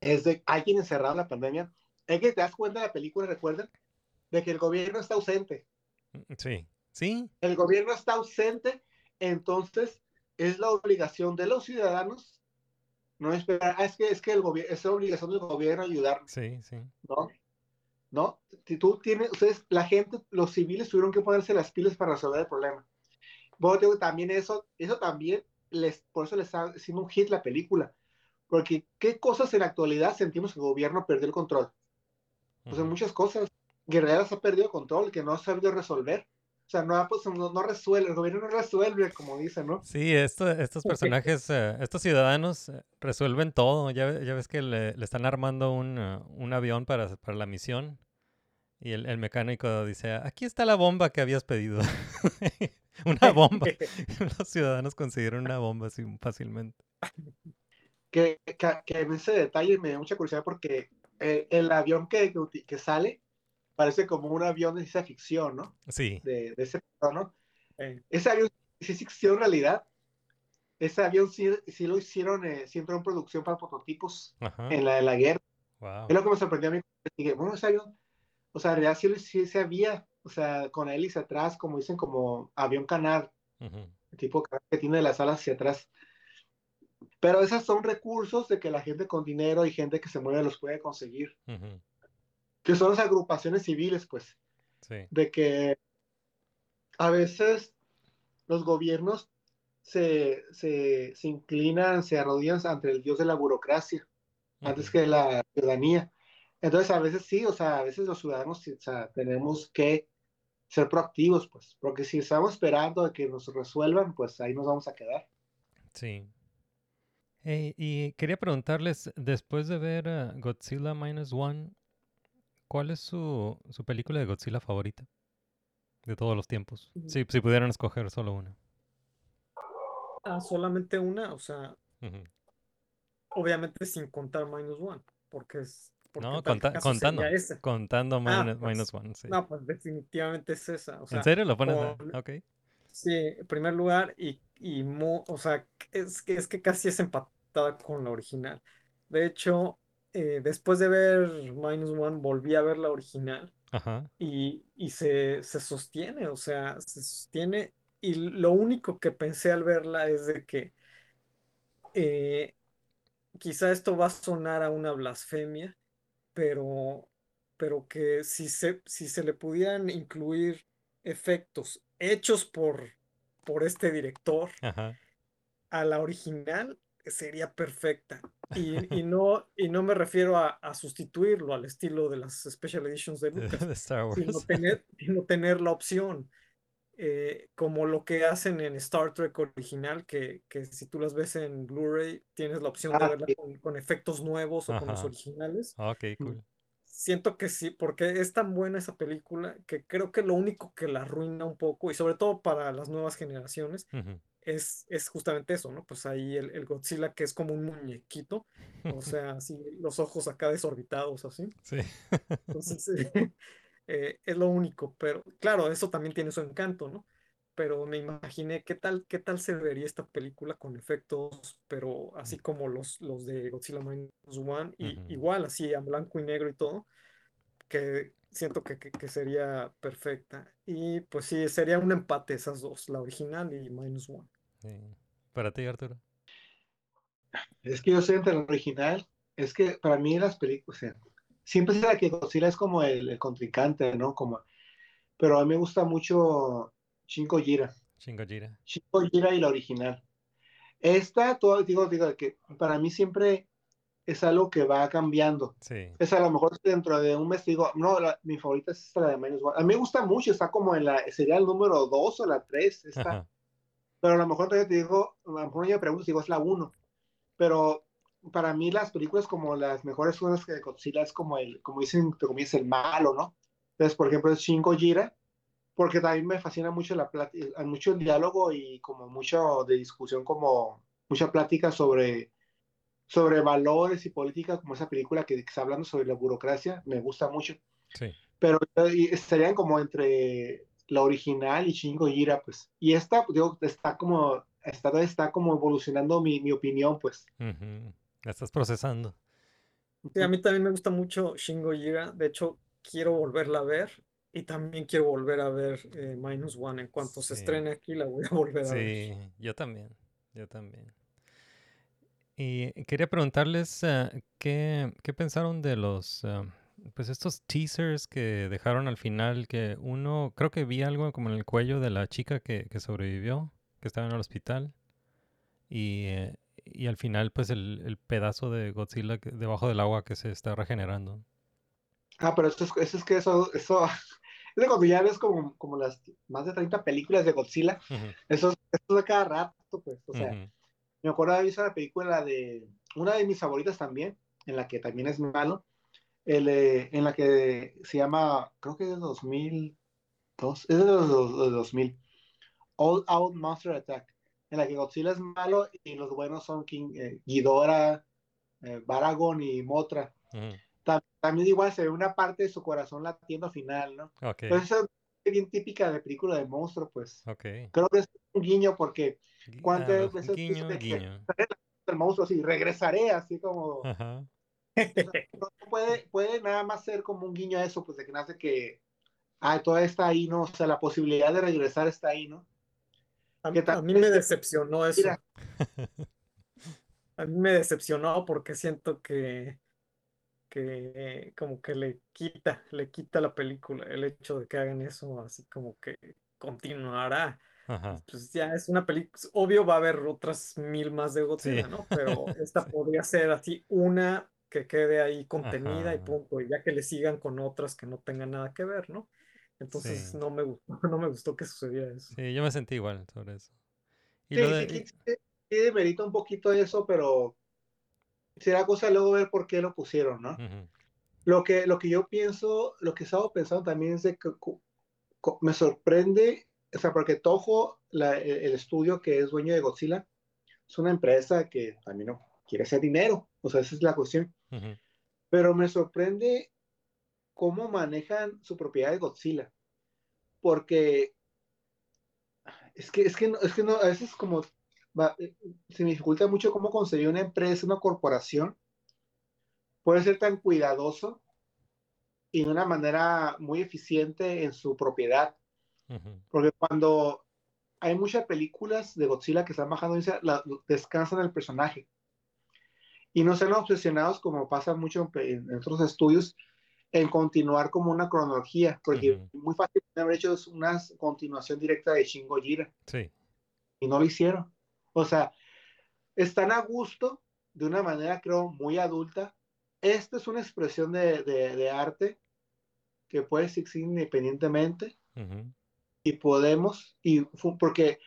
es de alguien encerrado en la pandemia. Es que te das cuenta de la película, recuerden, de que el gobierno está ausente. Mm, Sí, sí, El gobierno está ausente, entonces es la obligación de los ciudadanos no esperar, ah, es que es que el gobierno es la obligación del gobierno ayudarnos, sí, sí. ¿no? ¿No? Si tú tienes, ustedes, la gente, los civiles tuvieron que ponerse las pilas para resolver el problema. Bueno, digo, también eso, eso también les, por eso les está haciendo un hit la película. Porque qué cosas en la actualidad sentimos que el gobierno perdió el control. Pues en muchas cosas. Guerrero se ha perdido el control, que no ha sabido resolver. O sea, no, pues, no, no resuelve, el gobierno no resuelve, como dicen, ¿no? Sí, esto- estos personajes, eh, estos ciudadanos eh, resuelven todo. Ya, ya ves que le, le están armando un, eh, un avión para, para la misión y el, el mecánico dice, aquí está la bomba que habías pedido. una bomba. Los ciudadanos consiguieron una bomba así fácilmente. que, que, que en ese detalle me da mucha curiosidad porque eh, el avión que, que sale parece como un avión de ciencia ficción, ¿no? Sí, De, de ese ¿no? Eh, Ese avión sí existió en realidad. Ese avión sí, sí lo hicieron, eh, sí entró en producción para prototipos ajá. en la, en la guerra. Wow. Es lo que me sorprendió a mí. Dije, bueno, ese avión, o sea, en realidad sí, lo- sí se había, o sea, con hélice atrás, como dicen, como avión canal, Ujú. el tipo que tiene las alas hacia atrás. Pero esos son recursos de que la gente con dinero y gente que se mueve los puede conseguir. Ujú. Que son las agrupaciones civiles, pues, Sí, de que a veces los gobiernos se, se, se inclinan, se arrodillan ante el dios de la burocracia, antes que la ciudadanía. Entonces, a veces sí, o sea, a veces los ciudadanos o sea, tenemos que ser proactivos, pues, porque si estamos esperando a que nos resuelvan, pues ahí nos vamos a quedar. sí. Ey, y quería preguntarles, después de ver eh, Godzilla Minus One, ¿cuál es su, su película de Godzilla favorita? De todos los tiempos. Sí, si pudieran escoger solo una. ah, solamente una, o sea, obviamente sin contar Minus One, porque es. Porque No, conta- contando. Contando Ah, minus, pues, minus one, sí. No, pues definitivamente es esa. O sea, ¿En serio lo pones? a- con- Ok. Sí, en primer lugar, y, y mu- o sea, es que, es que casi es empatada con la original. De hecho, eh, después de ver Minus One, volví a ver la original Ajá. y, y se, se sostiene, o sea, se sostiene. Y lo único que pensé al verla es de que eh, quizá esto va a sonar a una blasfemia, pero, pero que si se, si se le pudieran incluir efectos hechos por, por este director Ajá. a la original, sería perfecta. Y, y no, y no me refiero a, a sustituirlo al estilo de las Special Editions de Lucas, De Star sino Wars. tener, sino tener la opción. eh, como lo que hacen en Star Trek original, que, que si tú las ves en Blu-ray, tienes la opción de Ah, verla con, con efectos nuevos o con los originales. Ok, cool. Siento que sí, porque es tan buena esa película que creo que lo único que la arruina un poco, y sobre todo para las nuevas generaciones, Ujú. Es, es justamente eso, ¿no? Pues ahí el, el Godzilla que es como un muñequito, o sea, así los ojos acá desorbitados, así. Sí. Entonces, eh, es lo único, pero claro, eso también tiene su encanto, ¿no? Pero me imaginé qué tal, qué tal se vería esta película con efectos, pero así como los, los de Godzilla Minus One, y igual así en blanco y negro y todo, que siento que, que, que sería perfecta. Y pues sí, sería un empate esas dos, la original y Minus One. Sí. Para ti, Arturo. Es que yo soy entre el original, es que para mí las películas, o sea, siempre se da que Godzilla es como el, el contrincante, ¿no? Como, pero a mí me gusta mucho Shin Gojira, Shin Gojira. Shin Gojira y la original. Esta, todo, digo, digo, que para mí siempre es algo que va cambiando. Sí. Es a lo mejor dentro de un mes digo, no, la- mi favorita es esta, la de Minus One. A mí me gusta mucho, está como en la, sería el número 2 o la 3, esta, Ajá. Pero a lo mejor te digo, a lo mejor yo me pregunto si digo es la 1, pero para mí las películas como las mejores cosas que de Godzilla es como el, como dicen, te comienza el malo, ¿no? Entonces, por ejemplo, es Shin Gojira, porque también me fascina mucho la plática, mucho el diálogo y como mucho de discusión, como mucha plática sobre, sobre valores y política, como esa película que, que está hablando sobre la burocracia, me gusta mucho. Sí. Pero eh, estarían como entre la original y Shin Gojira, pues. Y esta, digo, está como, está, está como evolucionando mi, mi opinión, pues. La estás procesando. Sí, a mí también me gusta mucho Shin Gojira. De hecho, quiero volverla a ver. Y también quiero volver a ver eh, Minus One. En cuanto se estrene aquí, la voy a volver a ver. Sí, yo también, yo también. Y quería preguntarles eh, ¿qué, qué pensaron de los, eh, pues estos teasers que dejaron al final, que uno, creo que vi algo como en el cuello de la chica que, que sobrevivió, que estaba en el hospital, y, eh, y al final pues el, el pedazo de Godzilla que- debajo del agua que se está regenerando. Ah, pero esto es, eso es que eso, eso, es de cuando ya ves como, como las más de 30 películas de Godzilla, eso, es- eso es de cada rato, pues, o sea, me acuerdo de haber visto la película de, una de mis favoritas también, en la que también es malo, el, eh, en la que se llama, creo que es de 2002, es de los, los- de 2000, All Out Monster Attack, en la que Godzilla es malo y los buenos son King, eh, Ghidorah, eh, Baragon y. Tam- También igual se ve una parte de su corazón latiendo al final, ¿no? Ok, Pero esa es bien típica de película de monstruo, pues. ok. Creo que es un guiño porque ¿cuántas ah, veces guiño, dice que- guiño. el monstruo así, regresaré, así como... No puede, puede nada más ser como un guiño a eso, pues de que nace que, ah, todo está ahí, ¿no? O sea, la posibilidad de regresar está ahí, ¿no? A, mí me decepcionó eso. Mira. A mí me decepcionó porque siento que, que como que le quita, le quita la película el hecho de que hagan eso, así como que continuará. Ajá. Pues ya es una película, obvio va a haber otras mil más de Godzilla, Sí. ¿no? Pero esta podría ser así una que quede ahí contenida y Ajá. punto, y ya que le sigan con otras que no tengan nada que ver, ¿no? Entonces Sí. no me gustó, no me gustó que sucediera eso. Sí, yo me sentí igual sobre eso. Y Sí, lo de, sí, sí, sí demerita un poquito eso, pero será cosa luego ver por qué lo pusieron, ¿no? Ujú, Lo que, lo que yo pienso, lo que estaba pensando también es de que cu- cu- me sorprende, o sea, porque Toho, la- el, el estudio que es dueño de Godzilla, es una empresa que también no quiere hacer dinero, o sea, esa es la cuestión. Pero me sorprende cómo manejan su propiedad de Godzilla, porque es que, es que, no, es que no, a veces como va- eh, se me dificulta mucho cómo conseguir una empresa, una corporación, puede ser tan cuidadoso y de una manera muy eficiente en su propiedad. Porque cuando hay muchas películas de Godzilla que están bajando, la- descansan el personaje. Y no sean obsesionados, como pasa mucho en, en otros estudios, en continuar como una cronología. Porque Ujú. muy fácil haber hecho una continuación directa de Shin Gojira Sí, y no lo hicieron. O sea, están a gusto de una manera, creo, muy adulta. Esta es una expresión de, de- de arte que puede existir independientemente ujú, y podemos, y porque,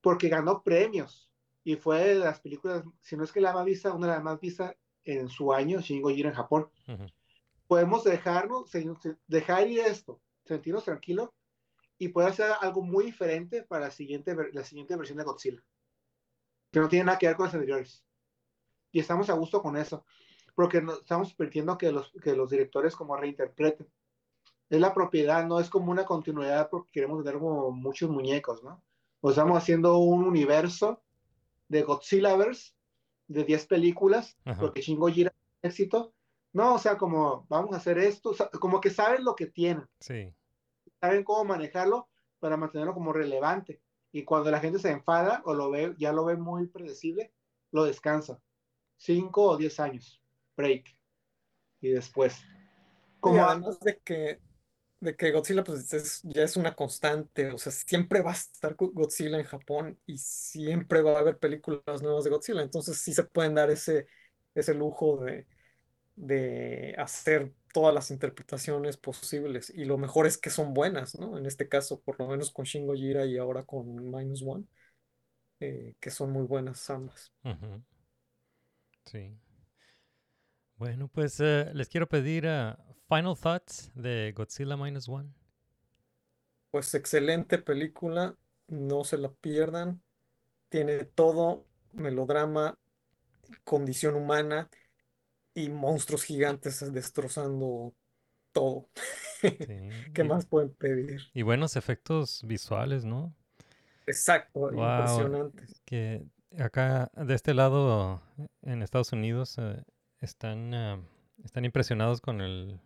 porque ganó premios y fue de las películas, si no es que la más vista, una de las más vistas en su año, Shin Gojira en Japón. ujú. Podemos dejarnos, dejar ir esto, sentirnos tranquilos y poder hacer algo muy diferente para la siguiente, la siguiente versión de Godzilla, que no tiene nada que ver con las anteriores. Y estamos a gusto con eso, porque no, estamos permitiendo que los, que los directores como reinterpreten. Es la propiedad, no es como una continuidad porque queremos tener como muchos muñecos, ¿no? O estamos haciendo un universo de Godzillaverse de 10 películas, Ajá. porque Shin Gojira es un éxito. No, o sea, como vamos a hacer esto, o sea, como que saben lo que tienen, Sí, saben cómo manejarlo para mantenerlo como relevante. Y cuando la gente se enfada o lo ve, ya lo ve muy predecible, lo descansa. 5 o 10 años, break. Y después. Y Como además de que, de que Godzilla pues es- ya es una constante, o sea, siempre va a estar Go- Godzilla en Japón y siempre va a haber películas nuevas de Godzilla, entonces sí se pueden dar ese, ese lujo de, de hacer todas las interpretaciones posibles y lo mejor es que son buenas, ¿no? En este caso, por lo menos con Shin Gojira y ahora con Minus One, eh, que son muy buenas ambas. Sí. Bueno, pues eh, les quiero pedir ah, final thoughts de Godzilla Minus One. Pues excelente película, no se la pierdan. Tiene todo, melodrama, condición humana y monstruos gigantes destrozando todo. Sí, ¿Qué más pueden pedir? Y buenos efectos visuales, ¿no? Exacto, Wow. impresionantes. Que acá, de este lado, en Estados Unidos, eh, están, ah, están impresionados con el,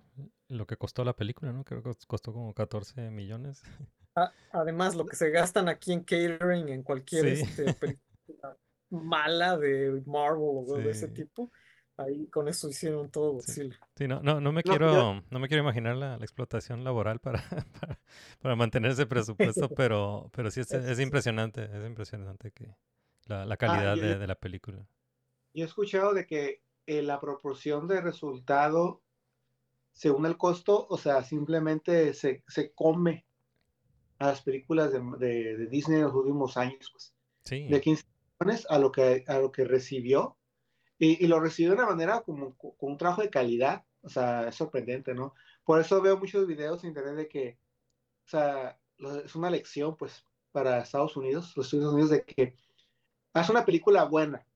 lo que costó la película, ¿no? Creo que costó como 14 millones. Además, lo que se gastan aquí en catering, en cualquier Sí. este, película mala de Marvel o de ese Sí. tipo, ahí con eso hicieron todo Godzilla. Sí, no, no, no me No, yo- quiero, no me quiero imaginar la, la explotación laboral para, para, para mantener ese presupuesto, pero, pero sí es, es Es- impresionante, es impresionante que la, la calidad yo- de, de la película. Yo he escuchado de que eh, la proporción de resultado según el costo, o sea, simplemente se, se come a las películas de, de- de Disney en los últimos años, pues, Sí, de 15 millones a lo que, a lo que recibió, y, y lo recibió de una manera como con un trabajo de calidad, o sea, es sorprendente, ¿no? Por eso veo muchos videos en internet de que, o sea, es una lección, pues, para Estados Unidos, los Estados Unidos, de que haz una película buena,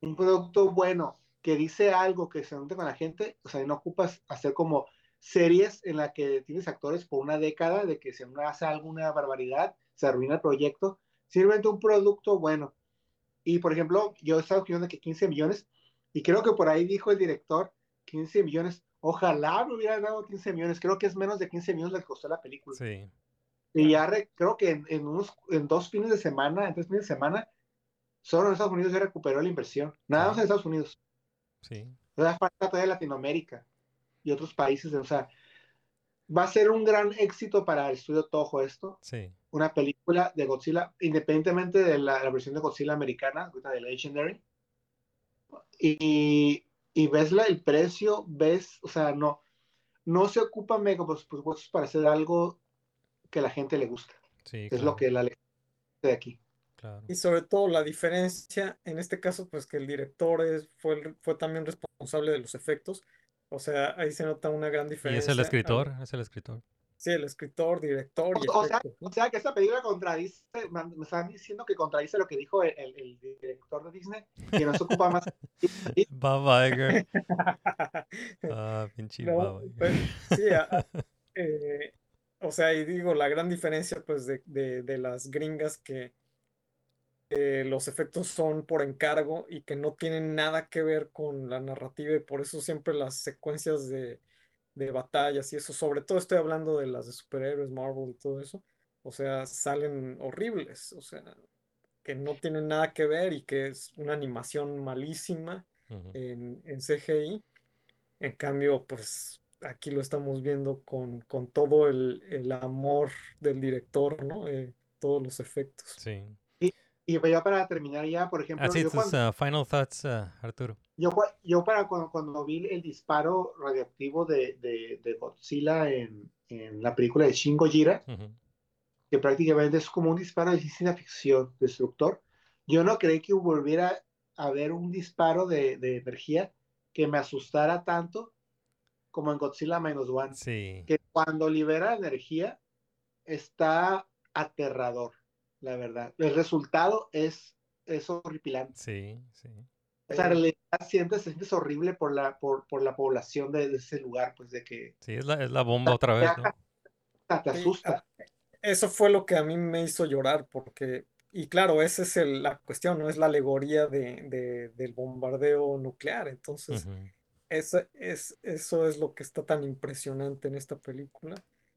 un producto bueno, que dice algo que se note con la gente, o sea, no ocupas hacer como series en la que tienes actores por una década, de que si uno hace alguna barbaridad, se arruina el proyecto, simplemente un producto bueno. Y por ejemplo, yo estaba escuchando que 15 millones, y creo que por ahí dijo el director, 15 millones, ojalá me hubiera dado 15 millones, creo que es menos de 15 millones lo que costó la película. sí, Y ya re- creo que en, en unos, en dos fines de semana, en tres fines de semana, solo en Estados Unidos ya recuperó la inversión. Nada más en Estados Unidos. Sí, sea, falta todavía Latinoamérica y otros países. O sea, va a ser un gran éxito para el estudio Toho esto. sí, Una película de Godzilla, independientemente de la, la versión de Godzilla americana, de Legendary. Y, y ves la, el precio, ves, o sea, no, no se ocupa mega presupuestos para hacer algo que la gente le gusta. sí, Es lo claro, que la de aquí. Claro. Y sobre todo la diferencia, en este caso, pues que el director es, fue, el- fue también responsable de los efectos. O sea, ahí se nota una gran Y diferencia. es el escritor, es el escritor. Sí, el escritor, director y O sea, efectos, ¿no? o sea que esta película contradice, me están diciendo que contradice lo que dijo el, el- el director de Disney, que no se ocupa más. Bob Iger. Ah, pinche No, Bob Iger. pues, sí, a- eh, o sea, y digo, la gran diferencia pues de, de- de las gringas que eh, los efectos son por encargo y que no tienen nada que ver con la narrativa y por eso siempre las secuencias de, de batallas y eso, sobre todo estoy hablando de las de superhéroes, Marvel y todo eso, o sea, salen horribles, o sea, que no tienen nada que ver y que es una animación malísima en, en CGI. En cambio, pues aquí lo estamos viendo con, con todo el, el amor del director, ¿no? Eh, todos los efectos. Sí. Y ya para terminar ya, por ejemplo, Así yo, tus cuando, ah, final thoughts, ah, Arturo. yo, yo para cuando, cuando vi el disparo radioactivo de, de, de Godzilla en, en la película de Shin Gojira, que prácticamente es como un disparo de ciencia ficción destructor, yo no creí que volviera a haber un disparo de, de energía que me asustara tanto como en Godzilla Minus One. Sí, que cuando libera energía está aterrador, la verdad. El resultado es, es horripilante. sí, sí. O sea, en realidad sientes, sientes horrible por la, por, por la población de, de ese lugar, pues de que Sí, es la, es la bomba otra vez, ¿no? te asusta. eso fue lo que a mí me hizo llorar, porque, y claro, esa es el- la cuestión, ¿no? Es la alegoría de, de- del bombardeo nuclear. Entonces, eso es, eso es lo que está tan impresionante en esta película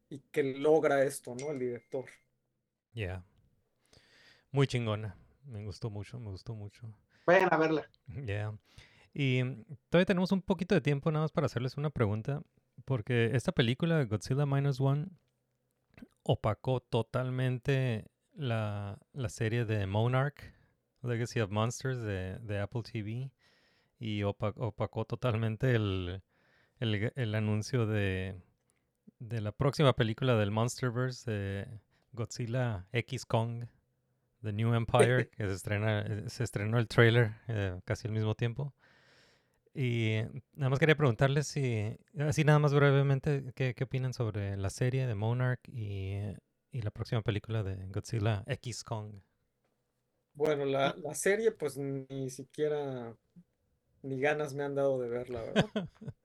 y que logra esto, ¿no? El director. Yeah. Muy chingona. Me gustó mucho, me gustó mucho. Vayan a verla. Yeah. Y mm, todavía tenemos un poquito de tiempo nada más para hacerles una pregunta, porque esta película, Godzilla Minus One, opacó totalmente la, la serie de Monarch, Legacy of Monsters de, de Apple TV, y opa- opacó totalmente el, el, el anuncio de, de la próxima película del Monsterverse, de Godzilla X Kong, The New Empire, que se, estrena, eh, se estrenó el trailer eh, casi al mismo tiempo. Y nada más quería preguntarles si, así nada más brevemente, ¿qué, qué opinan sobre la serie de Monarch y, y la próxima película de Godzilla X Kong? Bueno, la, la serie, pues ni siquiera ni ganas me han dado de verla, ¿verdad?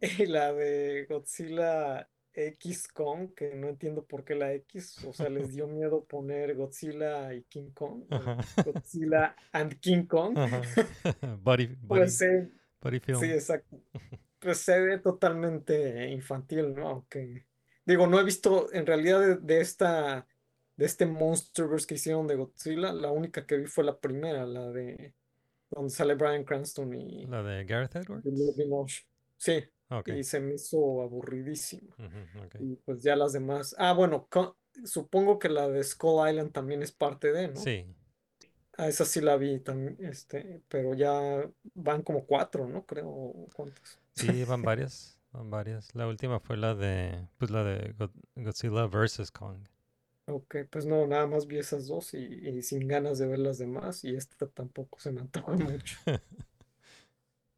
Y la de Godzilla X Kong, que no entiendo por qué la X, o sea, les dio miedo poner Godzilla y King Kong, Ajá. Godzilla and King Kong. Body, body, Pues body film. sí, exacto. Pues se ve totalmente infantil, ¿no? Aunque, digo, no he visto, en realidad, de, de esta, de este Monsterverse que hicieron de Godzilla, la única que vi fue la primera, la de donde sale Bryan Cranston y La de Gareth Edwards. Sí, Y se me hizo aburridísimo. Y pues ya las demás. Ah, bueno, supongo que la de Skull Island también es parte de, ¿no? Sí, Ah, esa sí la vi también, este, pero ya van como cuatro, ¿no? Creo, o ¿cuántas? sí, van varias, van varias. La última fue la de, pues la de God- Godzilla vs. Kong. Ok, pues no, nada más vi esas dos y, y sin ganas de ver las demás y esta tampoco se me antoja mucho.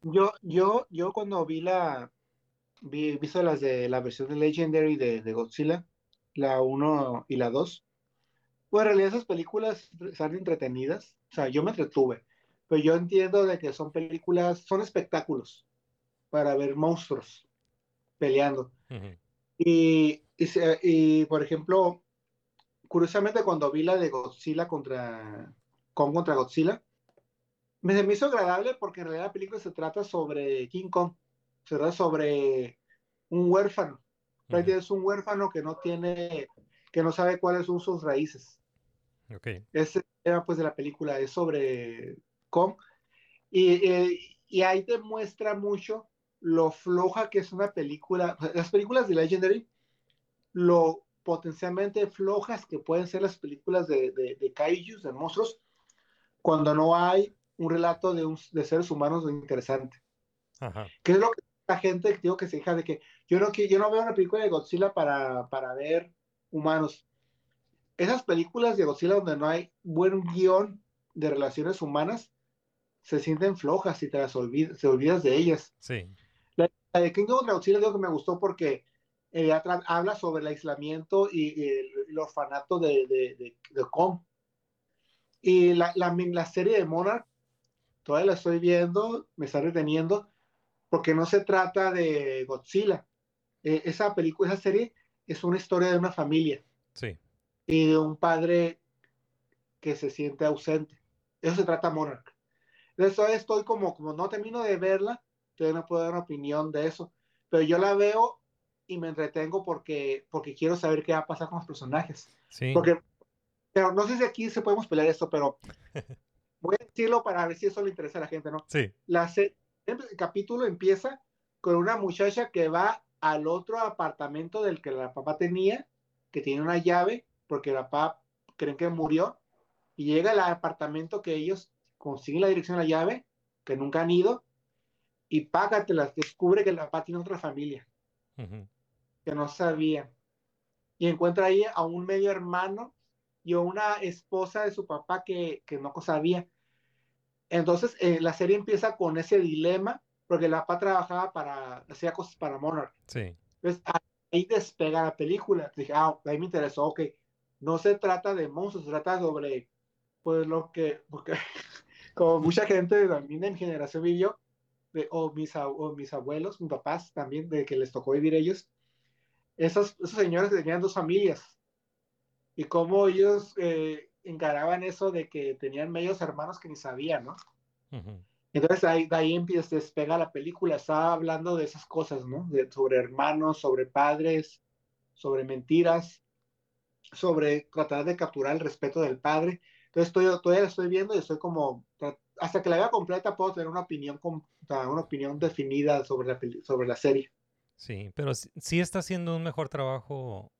Yo, yo, yo cuando vi la, vi, visto las de la versión de Legendary de, de Godzilla, la 1 y la 2, pues en realidad esas películas están entretenidas, o sea, yo me entretuve, pero yo entiendo de que son películas, son espectáculos para ver monstruos peleando. Ujú, Y, y, se- y, por ejemplo, curiosamente cuando vi la de Godzilla contra Kong contra Godzilla, me, se me hizo agradable porque en realidad la película se trata sobre King Kong, se trata sobre un huérfano. Prácticamente Es un huérfano que no tiene, que no sabe cuáles son sus raíces. Ok. Ese tema pues de la película es sobre Kong y, eh, y ahí te muestra mucho lo floja que es una película, las películas de Legendary, lo potencialmente flojas que pueden ser las películas de, de, de kaijus, de monstruos, cuando no hay un relato de, un- de seres humanos interesante. Ajá. ¿Qué es lo que la gente digo que se queja de que yo no, que yo no veo una película de Godzilla para, para ver humanos? Esas películas de Godzilla donde no hay buen guion de relaciones humanas se sienten flojas y te las olvidas, te olvidas de ellas. Sí. La de King of Godzilla digo que me gustó porque eh, habla sobre el aislamiento y, y el, el orfanato de, de, de, de Kong. Y la, la, la serie de Monarch, todavía la estoy viendo, me está reteniendo, porque no se trata de Godzilla. Eh, esa película, esa serie es una historia de una familia Sí. y de un padre que se siente ausente. Eso se trata Monarch. Entonces estoy como, como no termino de verla, todavía no puedo dar una opinión de eso, pero yo la veo y me entretengo porque, porque quiero saber qué va a pasar con los personajes. Sí. Porque, pero no sé si aquí se podemos pelear esto, pero voy a decirlo para ver si eso le interesa a la gente, ¿no? Sí. La se- el capítulo empieza con una muchacha que va al otro apartamento del que la papá tenía, que tiene una llave, porque la papá creen que murió, y llega al apartamento que ellos consiguen la dirección de la llave, que nunca han ido, y págatelas, descubre que la papá tiene otra familia, que no sabía. Y encuentra ahí a un medio hermano y a una esposa de su papá que, que no sabía. Entonces, eh, la serie empieza con ese dilema, porque el papá trabajaba para, hacía cosas para Monarch. Sí. Entonces, ahí despega la película. Dije, ah, ahí me interesó, ok. No se trata de monstruos, se trata sobre, pues, lo que, porque, como mucha gente también de mi generación vivió, de- o, mis, o mis abuelos, mis papás también, de que les tocó vivir ellos, esos, esos señores tenían dos familias, y cómo ellos eh, encaraban eso de que tenían medios hermanos que ni sabían, ¿no? Entonces ahí, de ahí empieza, despega la película, estaba hablando de esas cosas, ¿no? De, sobre hermanos, sobre padres, sobre mentiras, sobre tratar de capturar el respeto del padre. Entonces estoy, todavía la estoy viendo y estoy como, hasta que la vea completa puedo tener una opinión, una opinión definida sobre la, sobre la serie. Sí, pero sí, sí está haciendo un mejor trabajo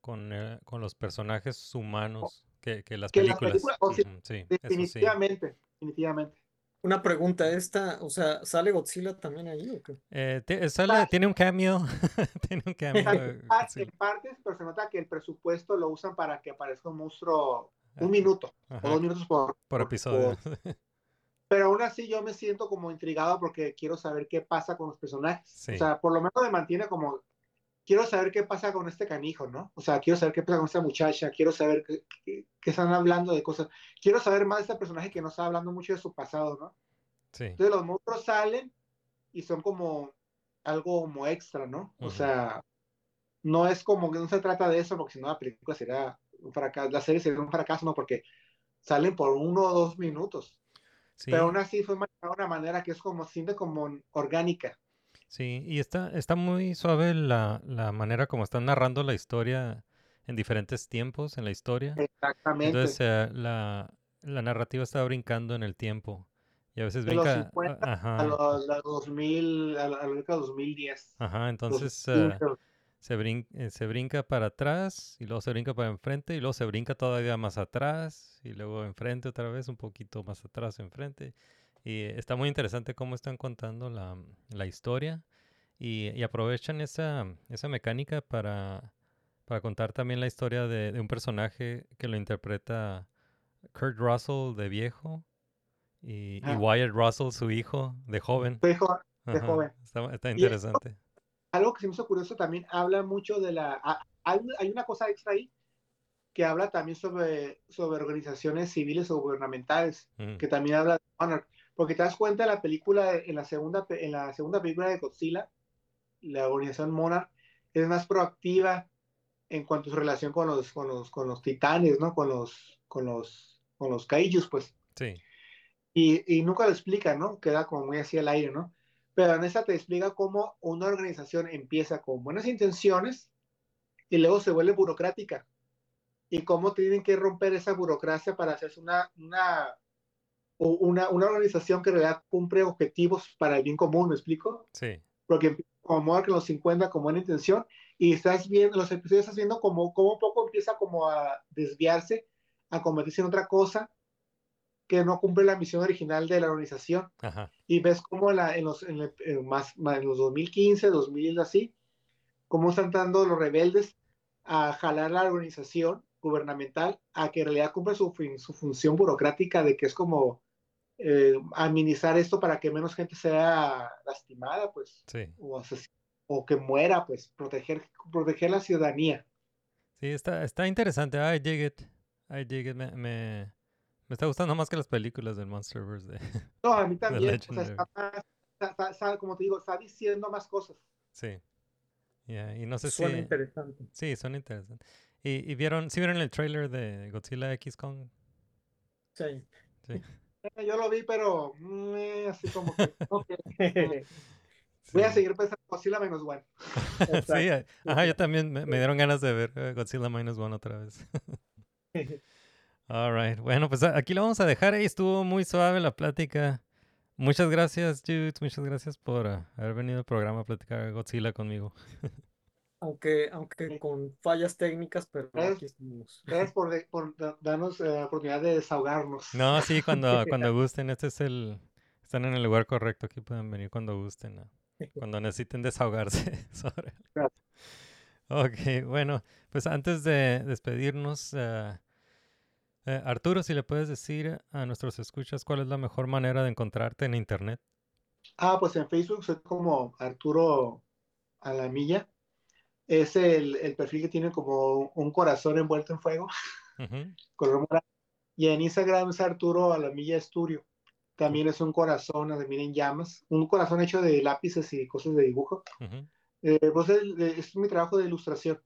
con, eh, con los personajes humanos que, que las Que las películas. oh, sí, sí, sí. Definitivamente, definitivamente. Una pregunta, esta, o sea, ¿sale Godzilla también ahí o qué? Eh, te- sale- tiene un cameo. tiene un cameo. Sí. En partes, pero se nota que el presupuesto lo usan para que aparezca un monstruo un minuto Ajá, o dos minutos por, por episodio. pero aún así yo me siento como intrigado porque quiero saber qué pasa con los personajes. Sí. O sea, por lo menos me mantiene como, quiero saber qué pasa con este canijo, ¿no? O sea, quiero saber qué pasa con esta muchacha, quiero saber qué, qué- qué están hablando de cosas. Quiero saber más de este personaje que no está hablando mucho de su pasado, ¿no? Sí. Entonces los monstruos salen y son como algo como extra, ¿no? O sea, no es como que no se trata de eso, porque si no la película sería un fracaso, la serie sería un fracaso, ¿no? Porque salen por uno o dos minutos. Sí, Pero aún así fue manejada de una manera que es como, siente como orgánica. Sí, y está, está muy suave la, la manera como están narrando la historia en diferentes tiempos en la historia. Exactamente. Entonces eh, la, la narrativa está brincando en el tiempo. Y a veces de los brinca. 50 a- Ajá, a los, a los 2000, a la, a la década de 2010. ajá, entonces Los eh, 15, se, brin- eh, se brinca para atrás y luego se brinca para enfrente y luego se brinca todavía más atrás y luego enfrente otra vez, un poquito más atrás, enfrente. Y está muy interesante cómo están contando la, la historia y, y aprovechan esa, esa mecánica para, para contar también la historia de, de un personaje que lo interpreta Kurt Russell de viejo y, y Ah. Wyatt Russell, su hijo, de joven. Jo- de joven. Está, interesante. algo que se me hizo curioso también habla mucho de la hay, hay una cosa extra ahí que habla también sobre sobre organizaciones civiles o gubernamentales Mm, que también habla de Monarch porque te das cuenta la película en la segunda en la segunda película de Godzilla la organización Monarch es más proactiva en cuanto a su relación con los con los con los titanes no con los con los con los kaijus pues Sí, y, y nunca lo explica, ¿no? Queda como muy así al aire, ¿no? Pero en esta te explica cómo una organización empieza con buenas intenciones y luego se vuelve burocrática. Y cómo tienen que romper esa burocracia para hacerse una, una, o una, una organización que en realidad cumple objetivos para el bien común, ¿me explico? sí, Porque empieza como Monarch en los 50 con buena intención y estás viendo, los episodios estás viendo como, como poco empieza como a desviarse, a convertirse en otra cosa que no cumple la misión original de la organización ajá. y ves cómo la, en, los, en, el- en más, más en los 2015, 2000 así, cómo están dando los rebeldes a jalar la organización gubernamental a que en realidad cumpla su, su función burocrática de que es como eh, administrar esto para que menos gente sea lastimada, pues, Sí, o, o que muera, pues, proteger, proteger la ciudadanía. sí, está, está interesante. I dig it. I dig it. Me, me, me está gustando más que las películas del Monsterverse. De... No, a mí también, o sea, está más- está- está- está- como te digo, está diciendo más cosas. sí. Yeah, Y no sé Suena si... interesante. Sí, son interesantes. ¿Y, y vieron, sí vieron el trailer de Godzilla X Kong? Sí. Sí. Eh, Yo lo vi, pero mm, eh, así como que, voy a seguir pensando Godzilla menos one. sí, eh, ajá, yo también me, me dieron ganas de ver eh, Godzilla Minus One otra vez. All right. Bueno, pues a- aquí lo vamos a dejar. Ahí estuvo muy suave la plática. Muchas gracias, Jude. Muchas gracias por ah, haber venido al programa a platicar de Godzilla conmigo. Aunque, aunque con fallas técnicas, pero ¿Ves? aquí estamos. Gracias por, de- por da- darnos eh, la oportunidad de desahogarnos. No, sí, cuando, cuando gusten. Este es el... Están en el lugar correcto. Aquí pueden venir cuando gusten. Cuando necesiten desahogarse sobre... Gracias. Ok, bueno, pues antes de despedirnos, eh, Arturo, si le puedes decir a nuestros escuchas cuál es la mejor manera de encontrarte en internet. Ah, pues en Facebook soy como Arturo Alamilla. Es el, el perfil que tiene como un corazón envuelto en fuego, color morado. Y en Instagram es Arturo Alamilla Studio. También es un corazón, también en llamas. Un corazón hecho de lápices y cosas de dibujo. Eh, pues es, es mi trabajo de ilustración,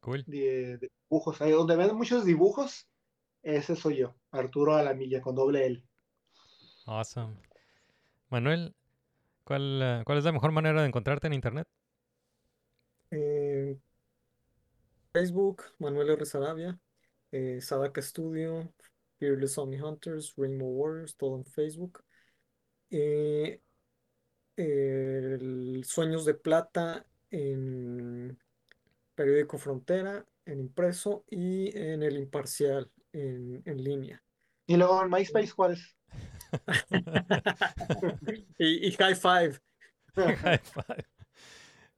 Cool. de, de dibujos. Ahí donde ven muchos dibujos, ese soy yo, Arturo Alamilla, con doble L. Awesome. Manuel, ¿cuál, eh, ¿cuál es la mejor manera de encontrarte en internet? Eh, Facebook, Manuel R. Sarabia, eh, Sadaka Studio, Fearless Omni Hunters, Rainbow Warriors, todo en Facebook. Eh, el Sueños de Plata en Periódico Frontera, en impreso y en El Imparcial en, en línea. Y luego en MySpace, ¿cuál es? Y, y High Five. High five.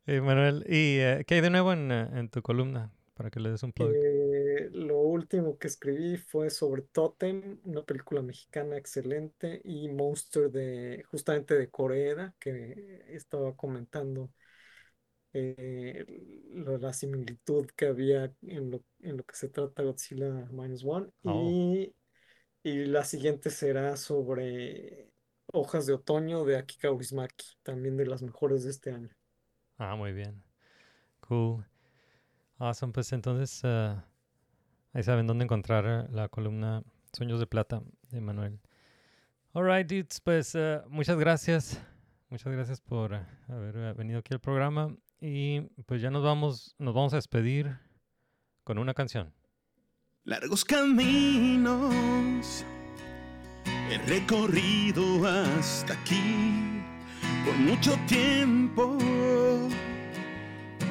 Eh, Manuel, ¿y eh, qué hay de nuevo en, eh, en tu columna? Para que le des un plug. Eh, lo último que escribí fue sobre Totem, una película mexicana excelente, y Monster de justamente de Corea, que estaba comentando eh, lo- la similitud que había en lo, en lo que se trata Godzilla Minus One. Oh. Y, y la siguiente será sobre Hojas de Otoño de Aki Kaurismäki, también de las mejores de este año. Ah, muy bien. Cool. Awesome. Pues entonces ah, ahí saben dónde encontrar eh, la columna Sueños de Plata de Manuel. Alright, dudes. Pues ah, muchas gracias. Muchas gracias por ah, haber venido aquí al programa. Y pues ya nos vamos, nos vamos a despedir con una canción. Largos caminos he recorrido hasta aquí por mucho tiempo,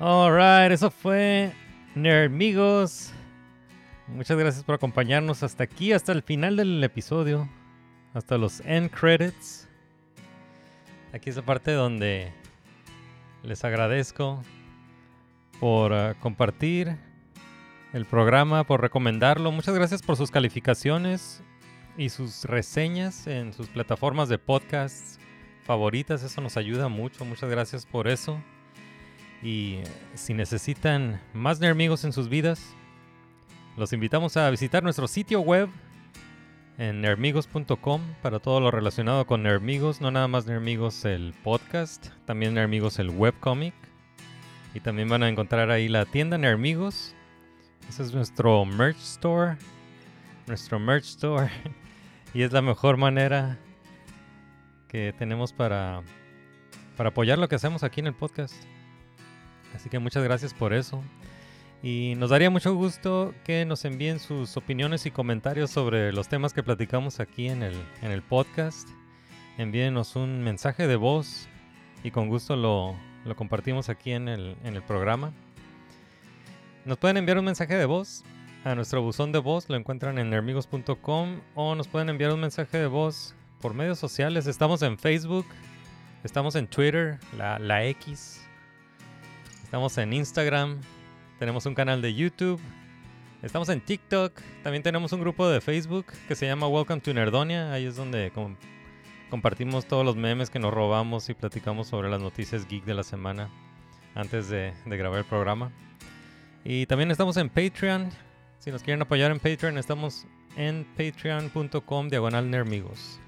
Alright, eso fue Nerdmigos. Muchas gracias por acompañarnos hasta aquí, hasta el final del episodio, hasta los end credits. Aquí es la parte donde les agradezco por ah, compartir el programa, por recomendarlo. Muchas gracias por sus calificaciones y sus reseñas en sus plataformas de podcasts favoritas. Eso nos ayuda mucho. Muchas gracias por eso. Y si necesitan más Nermigos en sus vidas, los invitamos a visitar nuestro sitio web en nermigos.com para todo lo relacionado con Nermigos, no nada más Nermigos el podcast, también Nermigos el webcomic. Y también van a encontrar ahí la tienda Nermigos. Ese es nuestro merch store. Nuestro merch store. y es la mejor manera que tenemos para, para apoyar lo que hacemos aquí en el podcast. Así que muchas gracias por eso. Y nos daría mucho gusto que nos envíen sus opiniones y comentarios sobre los temas que platicamos aquí en el, en el podcast. Envíenos un mensaje de voz y con gusto lo, lo compartimos aquí en el, en el programa. Nos pueden enviar un mensaje de voz a nuestro buzón de voz, lo encuentran en nermigos.com o nos pueden enviar un mensaje de voz por medios sociales. Estamos en Facebook, estamos en Twitter, la, la X, estamos en Instagram, tenemos un canal de YouTube, estamos en TikTok, también tenemos un grupo de Facebook que se llama Welcome to Nerdonia, ahí es donde com- compartimos todos los memes que nos robamos y platicamos sobre las noticias geek de la semana antes de, de grabar el programa. Y también estamos en Patreon. Si nos quieren apoyar en Patreon, estamos en patreon.com diagonal nermigos.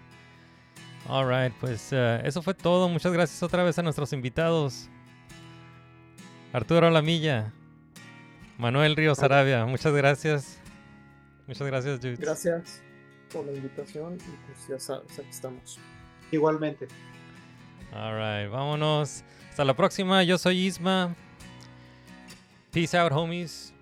Alright, pues eh, eso fue todo. Muchas gracias otra vez a nuestros invitados. Arturo Lamilla, Manuel Ríos Arabia, muchas gracias. Muchas gracias, Jude. Gracias por la invitación y pues ya sabes, aquí estamos. Igualmente. Alright, vámonos. Hasta la próxima. Yo soy Isma. Peace out, homies.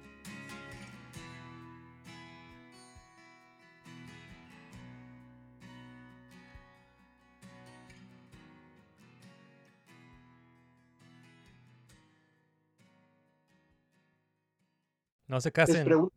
No se Les casen. pregunto